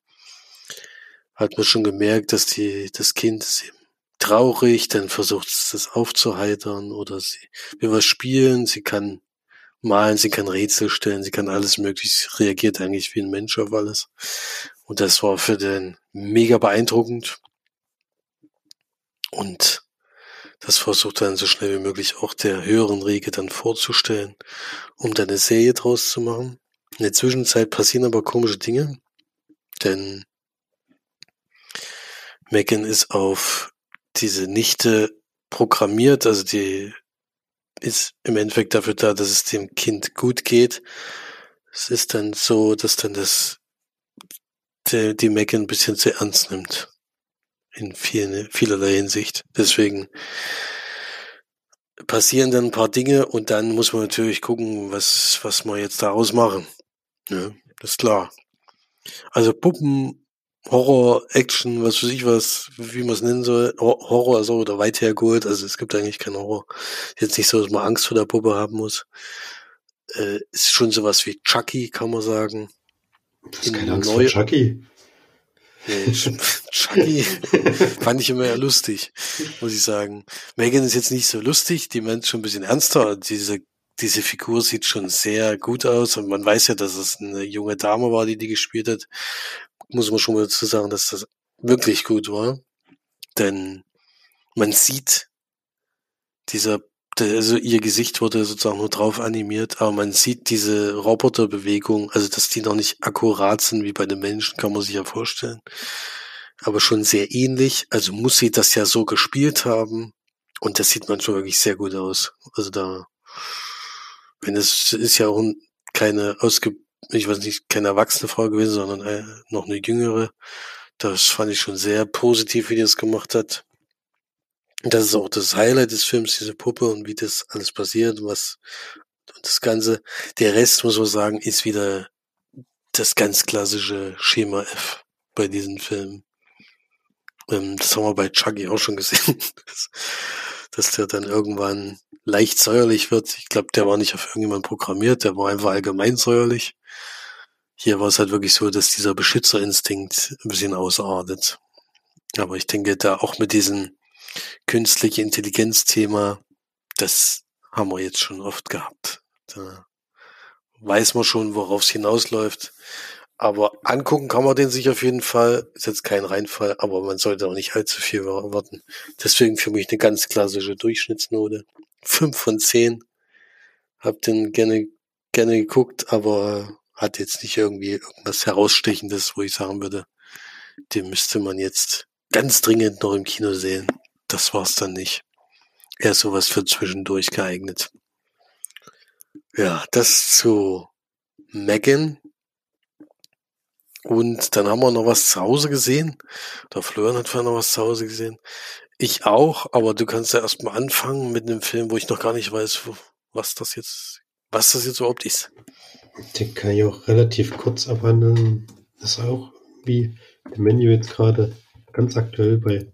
hat man schon gemerkt, dass die, das Kind ist eben traurig, dann versucht es das aufzuheitern oder sie will was spielen, sie kann malen, sie kann Rätsel stellen, sie kann alles mögliche, reagiert eigentlich wie ein Mensch auf alles. Und das war für den mega beeindruckend. Und das versucht dann so schnell wie möglich auch der höheren Riege dann vorzustellen, um dann eine Serie draus zu machen. In der Zwischenzeit passieren aber komische Dinge, denn Megan ist auf diese Nichte programmiert, also die ist im Endeffekt dafür da, dass es dem Kind gut geht. Es ist dann so, dass dann das die, Megan ein bisschen zu ernst nimmt in vielen, vielerlei Hinsicht. Deswegen passieren dann ein paar Dinge und dann muss man natürlich gucken, was, was wir jetzt daraus machen. Ja, das ist klar. Also Puppen, Horror, Action, was weiß ich was, wie man es nennen soll, Horror also oder weit hergeholt, also es gibt eigentlich keinen Horror. Jetzt nicht so, dass man Angst vor der Puppe haben muss. Äh, ist schon sowas wie Chucky, kann man sagen. Du hast keine Angst vor Chucky. Nee, Chucky fand ich immer ja lustig, muss ich sagen. Megan ist jetzt nicht so lustig, die meint schon ein bisschen ernster. Diese, diese Figur sieht schon sehr gut aus und man weiß ja, dass es eine junge Dame war, die die gespielt hat. Muss man schon mal dazu sagen, dass das wirklich gut war. Denn man sieht dieser also ihr Gesicht wurde sozusagen nur drauf animiert, aber man sieht diese Roboterbewegung, also dass die noch nicht akkurat sind wie bei den Menschen, kann man sich ja vorstellen. Aber schon sehr ähnlich. Also muss sie das ja so gespielt haben. Und das sieht man schon wirklich sehr gut aus. Also da, wenn es ist ja auch keine ausge, ich weiß nicht, keine erwachsene Frau gewesen, sondern äh, noch eine jüngere. Das fand ich schon sehr positiv, wie die das gemacht hat. Das ist auch das Highlight des Films, diese Puppe und wie das alles passiert, was und das Ganze. Der Rest, muss man sagen, ist wieder das ganz klassische Schema F bei diesen Filmen. Ähm, das haben wir bei Chucky auch schon gesehen, dass, dass der dann irgendwann leicht säuerlich wird. Ich glaube, der war nicht auf irgendjemand programmiert, der war einfach allgemein säuerlich. Hier war es halt wirklich so, dass dieser Beschützerinstinkt ein bisschen ausartet. Aber ich denke, da auch mit diesen künstliche Intelligenz-Thema, das haben wir jetzt schon oft gehabt. Da weiß man schon, worauf es hinausläuft. Aber angucken kann man den sich auf jeden Fall. Ist jetzt kein Reinfall, aber man sollte auch nicht allzu viel erwarten. Deswegen für mich eine ganz klassische Durchschnittsnote. Fünf von zehn. Hab den gerne gerne geguckt, aber hat jetzt nicht irgendwie irgendwas herausstechendes, wo ich sagen würde, den müsste man jetzt ganz dringend noch im Kino sehen. Das war's dann nicht. Eher sowas für zwischendurch geeignet. Ja, das zu Megan. Und dann haben wir noch was zu Hause gesehen. Der Florian hat vorher noch was zu Hause gesehen. Ich auch, aber du kannst ja erstmal anfangen mit einem Film, wo ich noch gar nicht weiß, was das jetzt, was das jetzt überhaupt ist. Den kann ich auch relativ kurz abhandeln. Das ist auch wie im Menü jetzt gerade ganz aktuell bei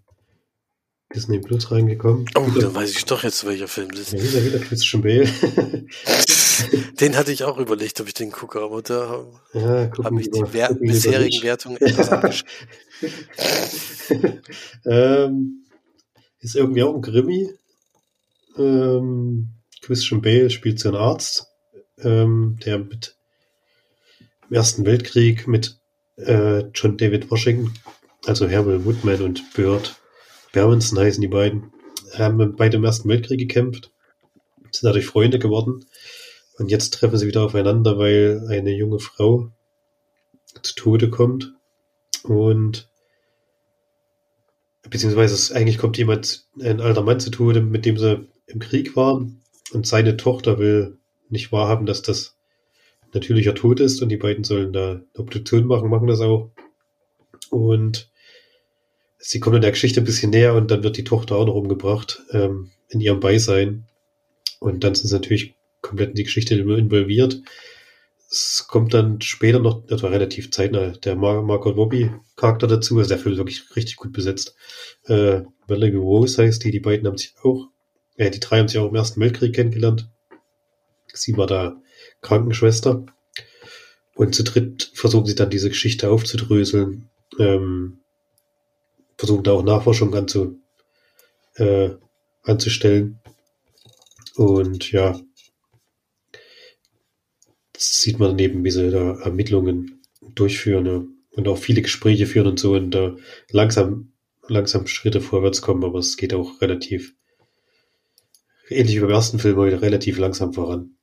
Disney Plus reingekommen. Oh, dann weiß ich doch jetzt, welcher Film das ist. Ja, wieder, wieder Christian Bale. den hatte ich auch überlegt, ob ich den gucke, aber da ja, habe ich die Wer bisherigen Wertungen etwas abgeschrieben. ähm, ist irgendwie auch ein Grimmi. Ähm, Christian Bale spielt so einen Arzt, ähm, der mit im Ersten Weltkrieg mit äh, John David Washington, also Herbert Woodman und Bird Bermanson heißen die beiden, haben beide im Ersten Weltkrieg gekämpft, sind dadurch Freunde geworden. Und jetzt treffen sie wieder aufeinander, weil eine junge Frau zu Tode kommt. Und beziehungsweise eigentlich kommt jemand, ein alter Mann zu Tode, mit dem sie im Krieg waren. Und seine Tochter will nicht wahrhaben, dass das natürlicher Tod ist. Und die beiden sollen da eine Obduktion machen, machen das auch. Und sie kommen in der Geschichte ein bisschen näher und dann wird die Tochter auch noch umgebracht ähm, in ihrem Beisein. Und dann sind sie natürlich komplett in die Geschichte involviert. Es kommt dann später noch, etwa relativ zeitnah, der Mar Margot Robbie Charakter dazu. Also der Film wirklich richtig gut besetzt. Äh, Valerie Rose heißt die, die beiden haben sich auch, äh, die drei haben sich auch im Ersten Weltkrieg kennengelernt. Sie war da Krankenschwester. Und zu dritt versuchen sie dann diese Geschichte aufzudröseln, ähm, versuchen da auch Nachforschung anzu, äh, anzustellen. Und ja, sieht man neben, wie sie da Ermittlungen durchführen ja, und auch viele Gespräche führen und so und da langsam, langsam Schritte vorwärts kommen, aber es geht auch relativ, ähnlich wie beim ersten Film, heute relativ langsam voran.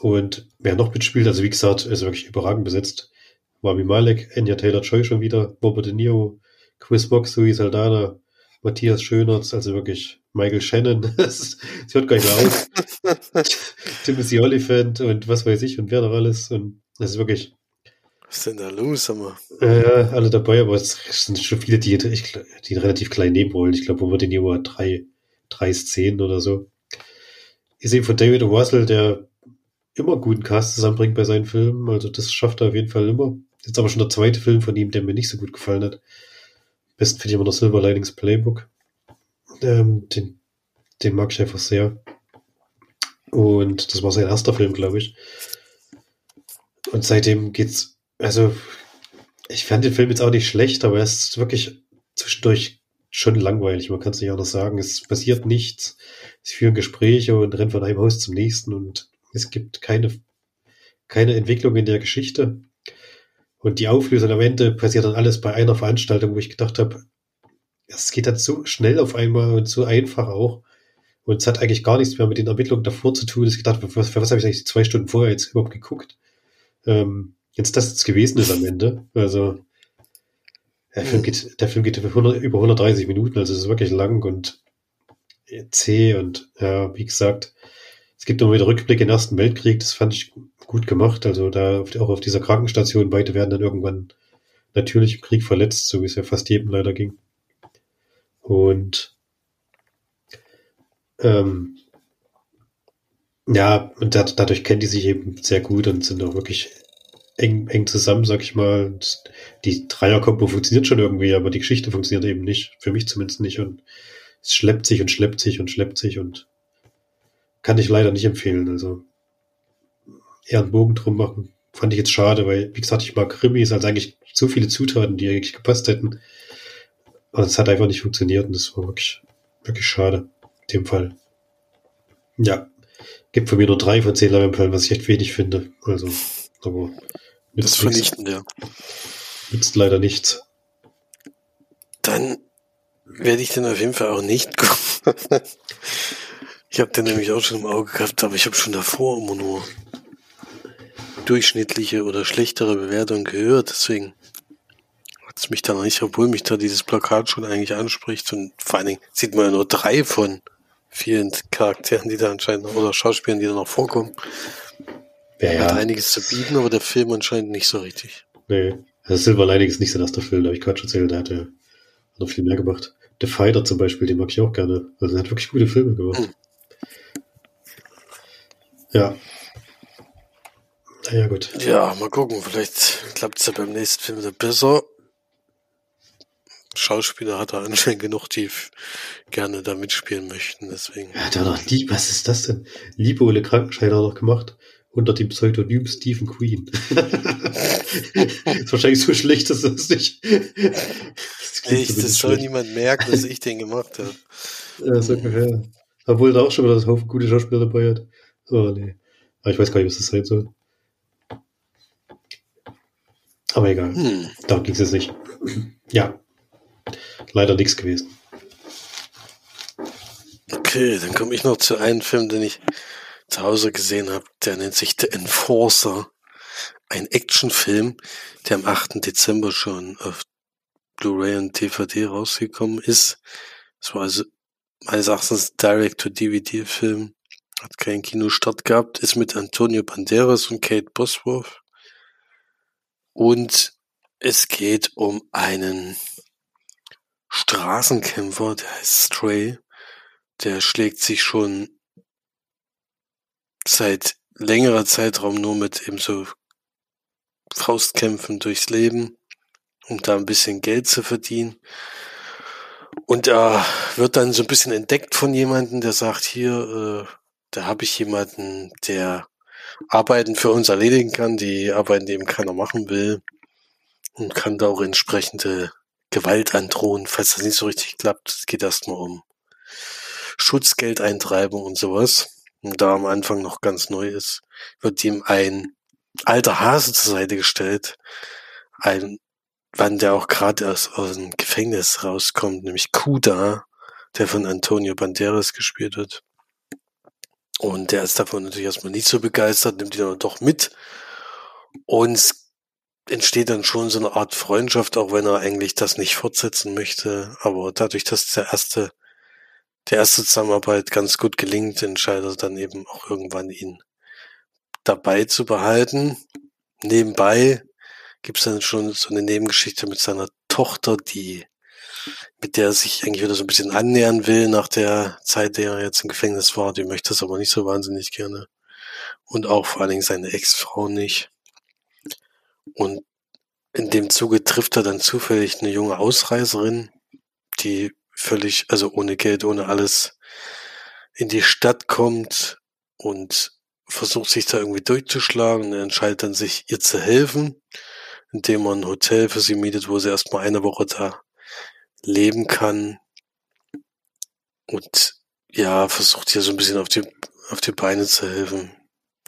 Und wer noch mitspielt, also wie gesagt, ist wirklich überragend besetzt. Mami Malek, Anya Taylor-Joy schon wieder, Robert De Niro, Chris Box, Louis Saldana, Matthias Schönertz, also wirklich Michael Shannon. Es hört gar nicht mehr auf. Timothy Oliphant und was weiß ich und wer noch alles. Und das ist wirklich. Was ist denn da los, Hammer? Äh, alle dabei, aber es sind schon viele, die, die, die relativ klein nebenrollen. Ich glaube, Robert De Niro hat drei, drei Szenen oder so. Ich sehe von David Russell, der immer guten Cast zusammenbringt bei seinen Filmen. Also das schafft er auf jeden Fall immer. Jetzt aber schon der zweite Film von ihm, der mir nicht so gut gefallen hat. Besten finde ich immer noch Silver Linings Playbook. Ähm, den, den mag ich einfach sehr. Und das war sein erster Film, glaube ich. Und seitdem geht's, also ich fand den Film jetzt auch nicht schlecht, aber er ist wirklich zwischendurch schon langweilig. Man kann es nicht anders sagen. Es passiert nichts. Sie führen Gespräche und rennen von einem Haus zum nächsten und es gibt keine, keine Entwicklung in der Geschichte. Und die Auflösung am Ende passiert dann alles bei einer Veranstaltung, wo ich gedacht habe, es geht dann so schnell auf einmal und so einfach auch. Und es hat eigentlich gar nichts mehr mit den Ermittlungen davor zu tun. Ich gedacht, für was, für was habe ich eigentlich zwei Stunden vorher jetzt überhaupt geguckt? Ähm, jetzt das jetzt gewesen ist am Ende. Also der Film geht, der Film geht über, 100, über 130 Minuten, also es ist wirklich lang und zäh und ja, wie gesagt, es gibt immer wieder Rückblicke in den Ersten Weltkrieg, das fand ich gut gemacht. Also da auch auf dieser Krankenstation, beide werden dann irgendwann natürlich im Krieg verletzt, so wie es ja fast jedem leider ging. Und ähm, ja, und da, dadurch kennen die sich eben sehr gut und sind auch wirklich eng, eng zusammen, sag ich mal. Und die Dreierkombo funktioniert schon irgendwie, aber die Geschichte funktioniert eben nicht. Für mich zumindest nicht. Und es schleppt sich und schleppt sich und schleppt sich und kann ich leider nicht empfehlen. Also eher einen Bogen drum machen. Fand ich jetzt schade, weil, wie gesagt, ich mag Krimis, also eigentlich so viele Zutaten, die eigentlich gepasst hätten. Und es hat einfach nicht funktioniert und das war wirklich, wirklich schade. In dem Fall. Ja. Gibt von mir nur drei von zehn Leinwandperlen, was ich echt wenig finde. Also, aber. Das vernichten, ja. Nützt leider nichts. Dann werde ich den auf jeden Fall auch nicht gucken. Ich habe den nämlich auch schon im Auge gehabt, aber ich habe schon davor immer nur durchschnittliche oder schlechtere Bewertung gehört. Deswegen hat es mich da noch nicht, obwohl mich da dieses Plakat schon eigentlich anspricht. Und vor allen Dingen sieht man ja nur drei von vielen Charakteren, die da anscheinend oder Schauspielern, die da noch vorkommen. Ja, ja. Hat einiges zu bieten, aber der Film anscheinend nicht so richtig. Nee. Also Silver Lining ist nicht sein erster Film, da habe ich Quatsch erzählt, der hat ja noch viel mehr gemacht. The Fighter zum Beispiel, den mag ich auch gerne. Also er hat wirklich gute Filme gemacht. Hm. Ja. Naja, gut. Ja, mal gucken. Vielleicht klappt es ja beim nächsten Film besser. Schauspieler hat er anscheinend genug, die gerne da mitspielen möchten, deswegen. Ja, der hat doch lieb, was ist das denn? Liebe Ole Krankenschein hat er noch gemacht. Unter dem Pseudonym Stephen Queen. ist wahrscheinlich so schlecht, dass das nicht. Das, nee, das soll niemand merken, dass ich den gemacht habe. Ja, so ungefähr. Obwohl da auch schon wieder das Haufen gute Schauspieler dabei hat. Oh, nee. Aber ich weiß gar nicht, was das sein soll. Aber egal. Hm. Da ging es jetzt nicht. Ja. Leider nichts gewesen. Okay, dann komme ich noch zu einem Film, den ich zu Hause gesehen habe. Der nennt sich The Enforcer. Ein Actionfilm, der am 8. Dezember schon auf Blu-ray und DVD rausgekommen ist. Es war also meines Erachtens Direct-to-DVD-Film. Hat keinen Kinostart gehabt. Ist mit Antonio Banderas und Kate Bosworth. Und es geht um einen Straßenkämpfer, der heißt Stray. Der schlägt sich schon seit längerer Zeitraum nur mit eben so Faustkämpfen durchs Leben, um da ein bisschen Geld zu verdienen. Und er wird dann so ein bisschen entdeckt von jemandem, der sagt, hier, äh, da habe ich jemanden, der Arbeiten für uns erledigen kann, die Arbeiten, die eben keiner machen will und kann da auch entsprechende Gewalt androhen, falls das nicht so richtig klappt. Es geht erstmal um Schutzgeldeintreibung und sowas. Und da am Anfang noch ganz neu ist, wird ihm ein alter Hase zur Seite gestellt. Ein wann der auch gerade aus, aus dem Gefängnis rauskommt, nämlich Kuda, der von Antonio Banderas gespielt wird. Und der ist davon natürlich erstmal nicht so begeistert, nimmt ihn aber doch mit. Und entsteht dann schon so eine Art Freundschaft, auch wenn er eigentlich das nicht fortsetzen möchte. Aber dadurch, dass der erste, der erste Zusammenarbeit ganz gut gelingt, entscheidet er dann eben auch irgendwann ihn dabei zu behalten. Nebenbei gibt's dann schon so eine Nebengeschichte mit seiner Tochter, die mit der er sich eigentlich wieder so ein bisschen annähern will nach der Zeit, der er jetzt im Gefängnis war. Die möchte es aber nicht so wahnsinnig gerne. Und auch vor allen Dingen seine Ex-Frau nicht. Und in dem Zuge trifft er dann zufällig eine junge Ausreiserin, die völlig, also ohne Geld, ohne alles in die Stadt kommt und versucht sich da irgendwie durchzuschlagen und er entscheidet dann sich ihr zu helfen, indem man ein Hotel für sie mietet, wo sie erstmal eine Woche da leben kann und ja, versucht ihr so ein bisschen auf die, auf die Beine zu helfen.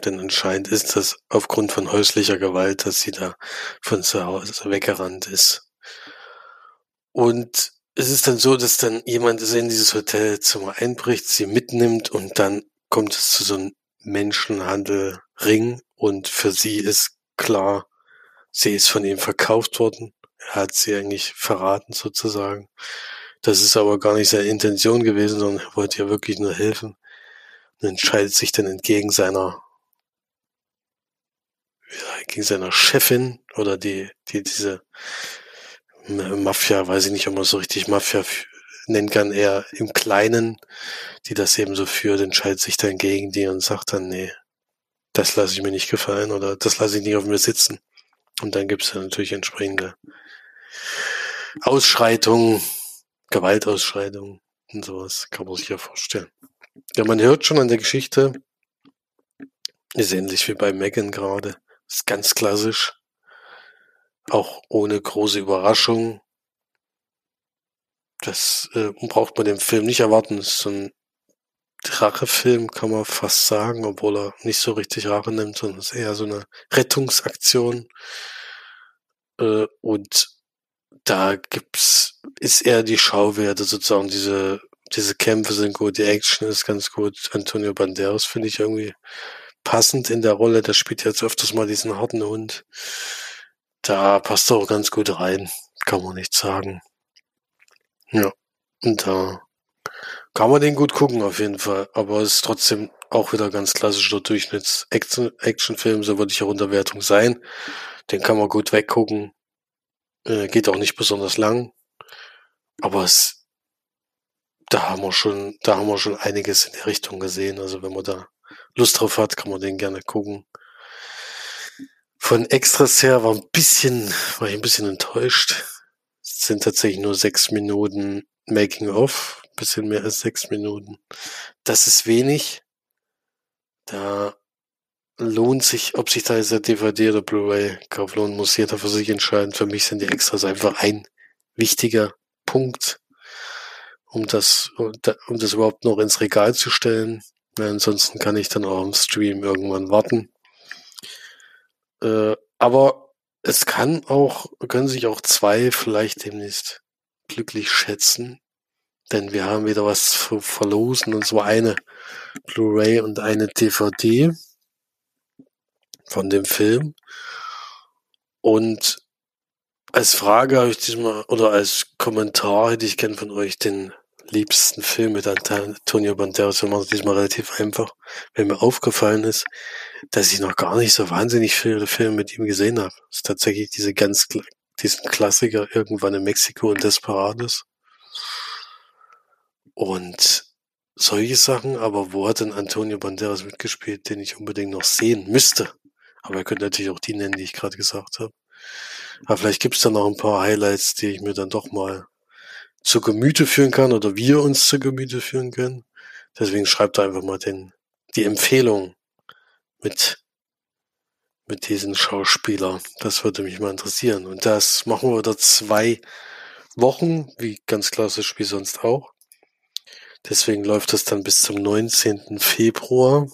Denn anscheinend ist das aufgrund von häuslicher Gewalt, dass sie da von zu Hause weggerannt ist. Und es ist dann so, dass dann jemand in dieses Hotelzimmer einbricht, sie mitnimmt und dann kommt es zu so einem Menschenhandelring und für sie ist klar, sie ist von ihm verkauft worden. Er hat sie eigentlich verraten sozusagen. Das ist aber gar nicht seine Intention gewesen, sondern er wollte ihr wirklich nur helfen und entscheidet sich dann entgegen seiner ja, gegen seiner Chefin oder die, die diese Mafia, weiß ich nicht, ob man so richtig Mafia nennen kann, eher im Kleinen, die das eben so führt, entscheidet sich dann gegen die und sagt dann, nee, das lasse ich mir nicht gefallen oder das lasse ich nicht auf mir sitzen. Und dann gibt es natürlich entsprechende Ausschreitungen, Gewaltausschreitungen und sowas, kann man sich ja vorstellen. Ja, man hört schon an der Geschichte, ist ähnlich wie bei Megan gerade. Ist ganz klassisch. Auch ohne große Überraschung. Das äh, braucht man dem Film nicht erwarten. Ist so ein Rachefilm, kann man fast sagen, obwohl er nicht so richtig Rache nimmt, sondern es ist eher so eine Rettungsaktion. Äh, und da gibt's, ist eher die Schauwerte sozusagen, diese, diese Kämpfe sind gut, die Action ist ganz gut. Antonio Banderas finde ich irgendwie passend in der Rolle. Der spielt jetzt öfters mal diesen harten Hund. Da passt er auch ganz gut rein, kann man nicht sagen. Ja, und da kann man den gut gucken auf jeden Fall. Aber es ist trotzdem auch wieder ganz klassischer Durchschnitts-Actionfilm, so würde ich auch unter Wertung sein. Den kann man gut weggucken. Äh, geht auch nicht besonders lang. Aber es, da haben wir schon, da haben wir schon einiges in die Richtung gesehen. Also wenn man da Lust drauf hat, kann man den gerne gucken. Von Extras her war ein bisschen, war ich ein bisschen enttäuscht. Es sind tatsächlich nur sechs Minuten Making of, bisschen mehr als sechs Minuten. Das ist wenig. Da lohnt sich, ob sich da jetzt der DVD oder Blu-ray-Kauf lohnt, muss jeder für sich entscheiden. Für mich sind die Extras einfach ein wichtiger Punkt, um das, um das überhaupt noch ins Regal zu stellen. Ja, ansonsten kann ich dann auch im Stream irgendwann warten. Äh, aber es kann auch, können sich auch zwei vielleicht demnächst glücklich schätzen, denn wir haben wieder was zu verlosen und zwar eine Blu-ray und eine DVD von dem Film. Und als Frage habe ich diesmal, oder als Kommentar hätte ich gern von euch den liebsten Film mit Antonio Banderas. Wir machen es diesmal relativ einfach, wenn mir aufgefallen ist, dass ich noch gar nicht so wahnsinnig viele Filme mit ihm gesehen habe. Das ist tatsächlich diese ganz, diesen Klassiker irgendwann in Mexiko und Desperados. Und solche Sachen, aber wo hat denn Antonio Banderas mitgespielt, den ich unbedingt noch sehen müsste? Aber ihr könnt natürlich auch die nennen, die ich gerade gesagt habe. Aber vielleicht gibt es da noch ein paar Highlights, die ich mir dann doch mal zu Gemüte führen kann oder wir uns zu Gemüte führen können. Deswegen schreibt einfach mal den, die Empfehlung mit, mit diesen Schauspieler. Das würde mich mal interessieren. Und das machen wir wieder zwei Wochen, wie ganz klassisch wie sonst auch. Deswegen läuft das dann bis zum 19. Februar.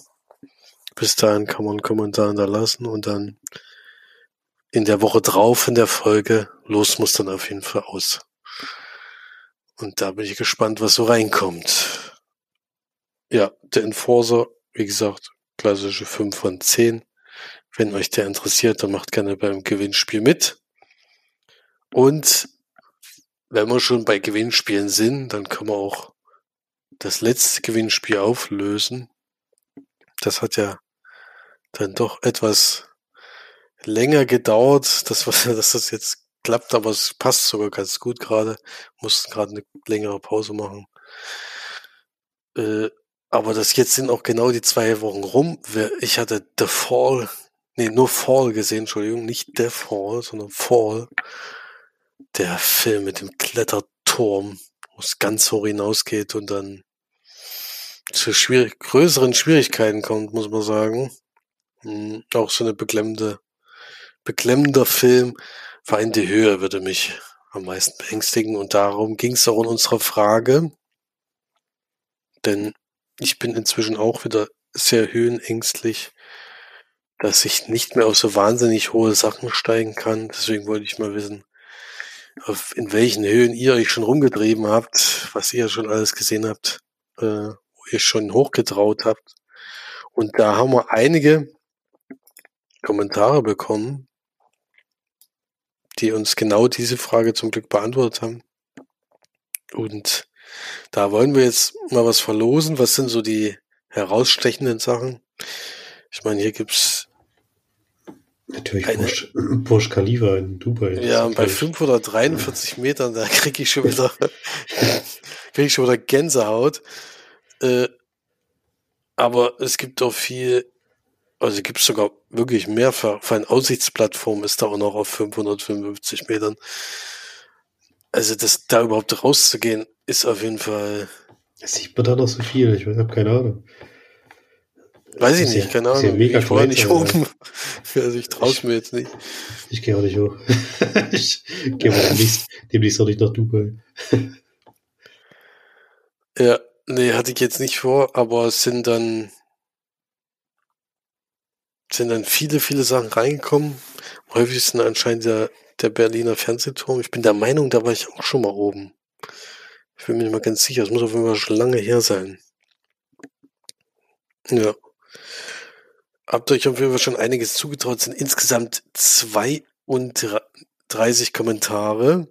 Bis dahin kann man einen Kommentar hinterlassen und dann in der Woche drauf in der Folge los muss dann auf jeden Fall aus. Und da bin ich gespannt, was so reinkommt. Ja, der Enforcer, wie gesagt, klassische 5 von 10. Wenn euch der interessiert, dann macht gerne beim Gewinnspiel mit. Und wenn wir schon bei Gewinnspielen sind, dann können wir auch das letzte Gewinnspiel auflösen. Das hat ja dann doch etwas länger gedauert, dass, dass das jetzt klappt, aber es passt sogar ganz gut gerade. Mussten gerade eine längere Pause machen. Äh, aber das jetzt sind auch genau die zwei Wochen rum. Ich hatte The Fall, nee, nur Fall gesehen, Entschuldigung, nicht The Fall, sondern Fall. Der Film mit dem Kletterturm, wo es ganz hoch hinausgeht und dann zu schwierig, größeren Schwierigkeiten kommt, muss man sagen. Hm, auch so eine beklemmende, beklemmender Film. War die Höhe würde mich am meisten beängstigen und darum ging es auch in unserer Frage. Denn ich bin inzwischen auch wieder sehr höhenängstlich, dass ich nicht mehr auf so wahnsinnig hohe Sachen steigen kann. Deswegen wollte ich mal wissen, auf, in welchen Höhen ihr euch schon rumgetrieben habt, was ihr schon alles gesehen habt, äh, wo ihr schon hochgetraut habt. Und da haben wir einige Kommentare bekommen, die uns genau diese Frage zum Glück beantwortet haben. Und da wollen wir jetzt mal was verlosen. Was sind so die herausstechenden Sachen? Ich meine, hier gibt's Natürlich eine, Burj, Burj Khalifa in Dubai. Ja, bei 543 Metern, da kriege ich schon wieder, krieg ich schon wieder Gänsehaut. Äh, aber es gibt auch viel also gibt es sogar wirklich mehrfach. Für eine Aussichtsplattform ist da auch noch auf 555 Metern. Also das da überhaupt rauszugehen, ist auf jeden Fall. Sieht man da noch so viel? Ich habe keine Ahnung. Weiß ich nicht, ja, keine Ahnung. Ja ich war nicht oben. also ich traue mir jetzt nicht. Ich gehe auch nicht hoch. ich gehe mal demnächst, demnächst auch nicht nach Dubai. ja, nee, hatte ich jetzt nicht vor, aber es sind dann sind dann viele, viele Sachen reingekommen. Am häufigsten anscheinend der, der Berliner Fernsehturm. Ich bin der Meinung, da war ich auch schon mal oben. Ich bin mir nicht mal ganz sicher. Es muss auf jeden Fall schon lange her sein. Ja. habt euch auf jeden Fall schon einiges zugetraut. Es sind insgesamt 32 Kommentare.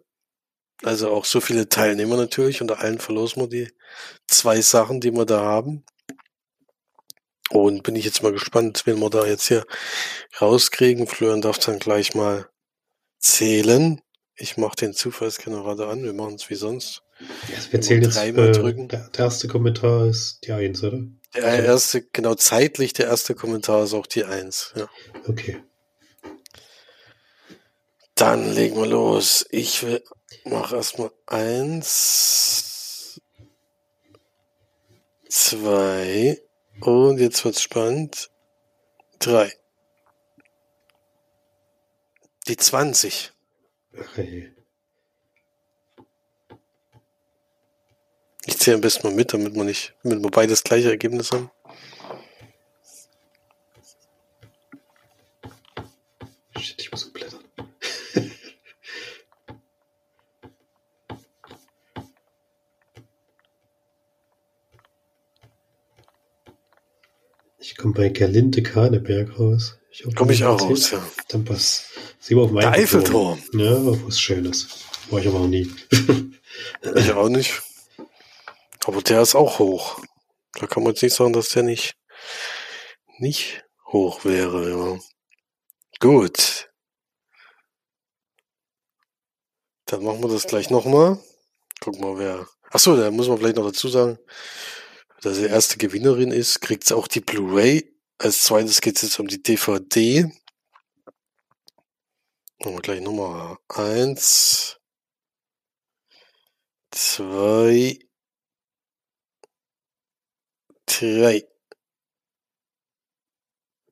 Also auch so viele Teilnehmer natürlich. Unter allen verlosen wir die zwei Sachen, die wir da haben. Und bin ich jetzt mal gespannt, wen wir da jetzt hier rauskriegen. Florian darf dann gleich mal zählen. Ich mache den Zufallsgenerator an. Wir machen es wie sonst. Ja, wir zählen jetzt, äh, der, der, erste Kommentar ist die Eins, oder? Der erste, genau zeitlich, der erste Kommentar ist auch die Eins. Ja. Okay. Dann legen wir los. Ich mache erstmal eins, zwei und jetzt wird's spannend. Drei. Die 20. Okay. Ich zähle am besten mal mit, damit wir nicht, damit wir beide das gleiche Ergebnis haben. Shit, ich muss umblättern. Komme bei Gerlinde Kahneberg raus. Komme ich auch raus, ja. Dann passt. Sie war auf meinem Der Eiffelturm. Ja, was Schönes. War ich aber noch nie. ich auch nicht. Aber der ist auch hoch. Da kann man jetzt nicht sagen, dass der nicht, nicht hoch wäre, ja. Gut. Dann machen wir das gleich nochmal. Gucken wir, wer. Achso, da muss man vielleicht noch dazu sagen, dass die erste Gewinnerin ist, kriegt sie auch die Blu-ray. Als zweites geht es jetzt um die DVD. Machen wir gleich Nummer eins, zwei, drei,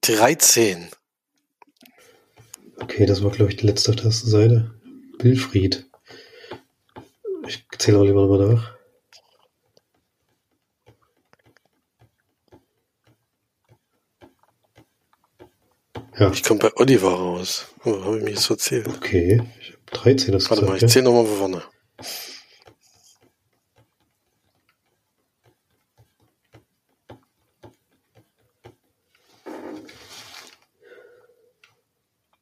dreizehn. Okay, das war, glaube ich, die letzte Tastenseite. Wilfried. Ich zähle mal lieber nochmal nach. Ja. Ich komme bei Oliver raus. Oh, habe ich mich jetzt erzählt. Okay, ich habe 13 das Warte gesagt, mal, ich zähle nochmal von vorne.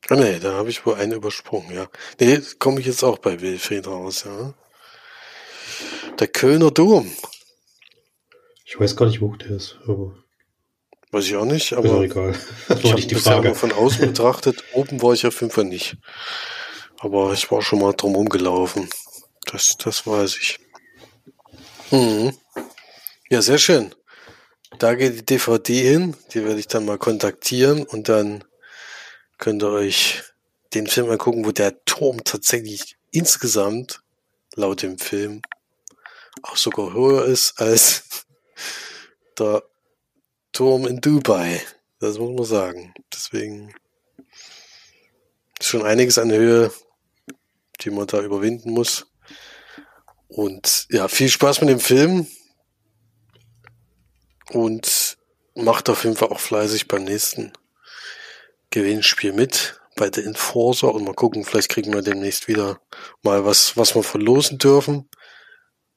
Ah nee, da habe ich wohl einen übersprungen, ja. Nee, komme ich jetzt auch bei Wilfried raus, ja. Der Kölner Dom. Ich weiß gar nicht, wo der ist, aber. Weiß ich auch nicht, aber. Ist auch egal. Das ich habe die Frage. von außen betrachtet. Oben war ich auf jeden Fall nicht. Aber ich war schon mal drumherum gelaufen. Das, das weiß ich. Mhm. Ja, sehr schön. Da geht die DVD hin. Die werde ich dann mal kontaktieren und dann könnt ihr euch den Film angucken, wo der Turm tatsächlich insgesamt laut dem Film auch sogar höher ist als der Turm in Dubai. Das muss man sagen. Deswegen ist schon einiges an Höhe, die man da überwinden muss. Und ja, viel Spaß mit dem Film. Und macht auf jeden Fall auch fleißig beim nächsten Gewinnspiel mit bei der Enforcer und mal gucken, vielleicht kriegen wir demnächst wieder mal was, was wir verlosen dürfen.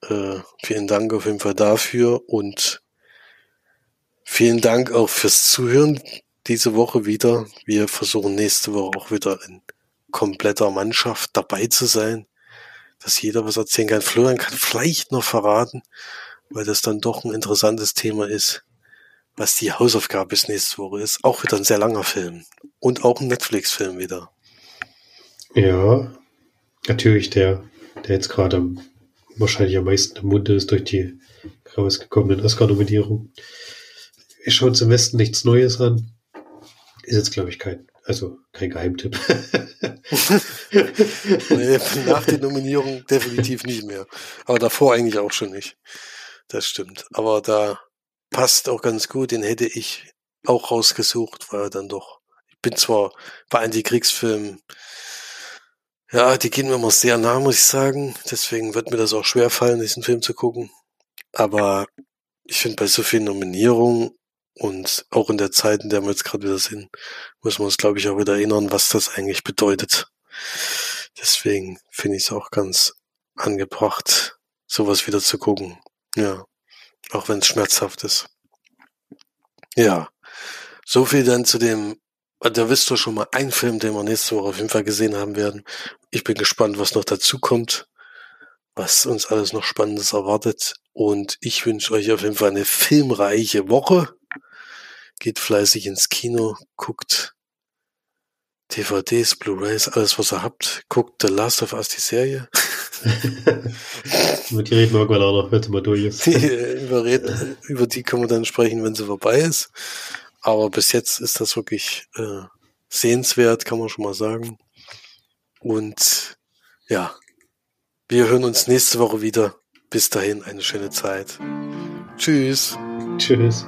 Äh, vielen Dank auf jeden Fall dafür und vielen Dank auch fürs Zuhören diese Woche wieder. Wir versuchen nächste Woche auch wieder in kompletter Mannschaft dabei zu sein, dass jeder was erzählen kann. Florian kann vielleicht noch verraten, weil das dann doch ein interessantes Thema ist, was die Hausaufgabe bis nächste Woche ist. Auch wieder ein sehr langer Film. Und auch ein Netflix-Film wieder. Ja, natürlich der, der jetzt gerade wahrscheinlich am meisten im Munde ist durch die rausgekommenen Oscar-Nominierung. Wir schauen zum Westen nichts Neues an. Ist jetzt, glaube ich, kein, also kein Geheimtipp. nee, nach der Nominierung definitiv nicht mehr. Aber davor eigentlich auch schon nicht. Das stimmt. Aber da passt auch ganz gut. Den hätte ich auch rausgesucht, weil er dann doch, ich bin zwar bei Antikriegsfilmen, ja, die gehen mir immer sehr nah, muss ich sagen. Deswegen wird mir das auch schwer fallen, diesen Film zu gucken. Aber ich finde, bei so vielen Nominierungen und auch in der Zeit, in der wir jetzt gerade wieder sind, muss man uns, glaube ich, auch wieder erinnern, was das eigentlich bedeutet. Deswegen finde ich es auch ganz angebracht, sowas wieder zu gucken. Ja. Auch wenn es schmerzhaft ist. Ja. so viel dann zu dem, da wisst ihr schon mal ein Film, den wir nächste Woche auf jeden Fall gesehen haben werden. Ich bin gespannt, was noch dazu kommt, was uns alles noch Spannendes erwartet. Und ich wünsche euch auf jeden Fall eine filmreiche Woche. Geht fleißig ins Kino, guckt DVDs, Blu-rays, alles was ihr habt. Guckt The Last of Us, die Serie. über die reden wir irgendwann auch noch, wenn sie mal durch ist. über, reden, über die können wir dann sprechen, wenn sie vorbei ist. Aber bis jetzt ist das wirklich äh, sehenswert, kann man schon mal sagen. Und ja, wir hören uns nächste Woche wieder. Bis dahin eine schöne Zeit. Tschüss. Tschüss.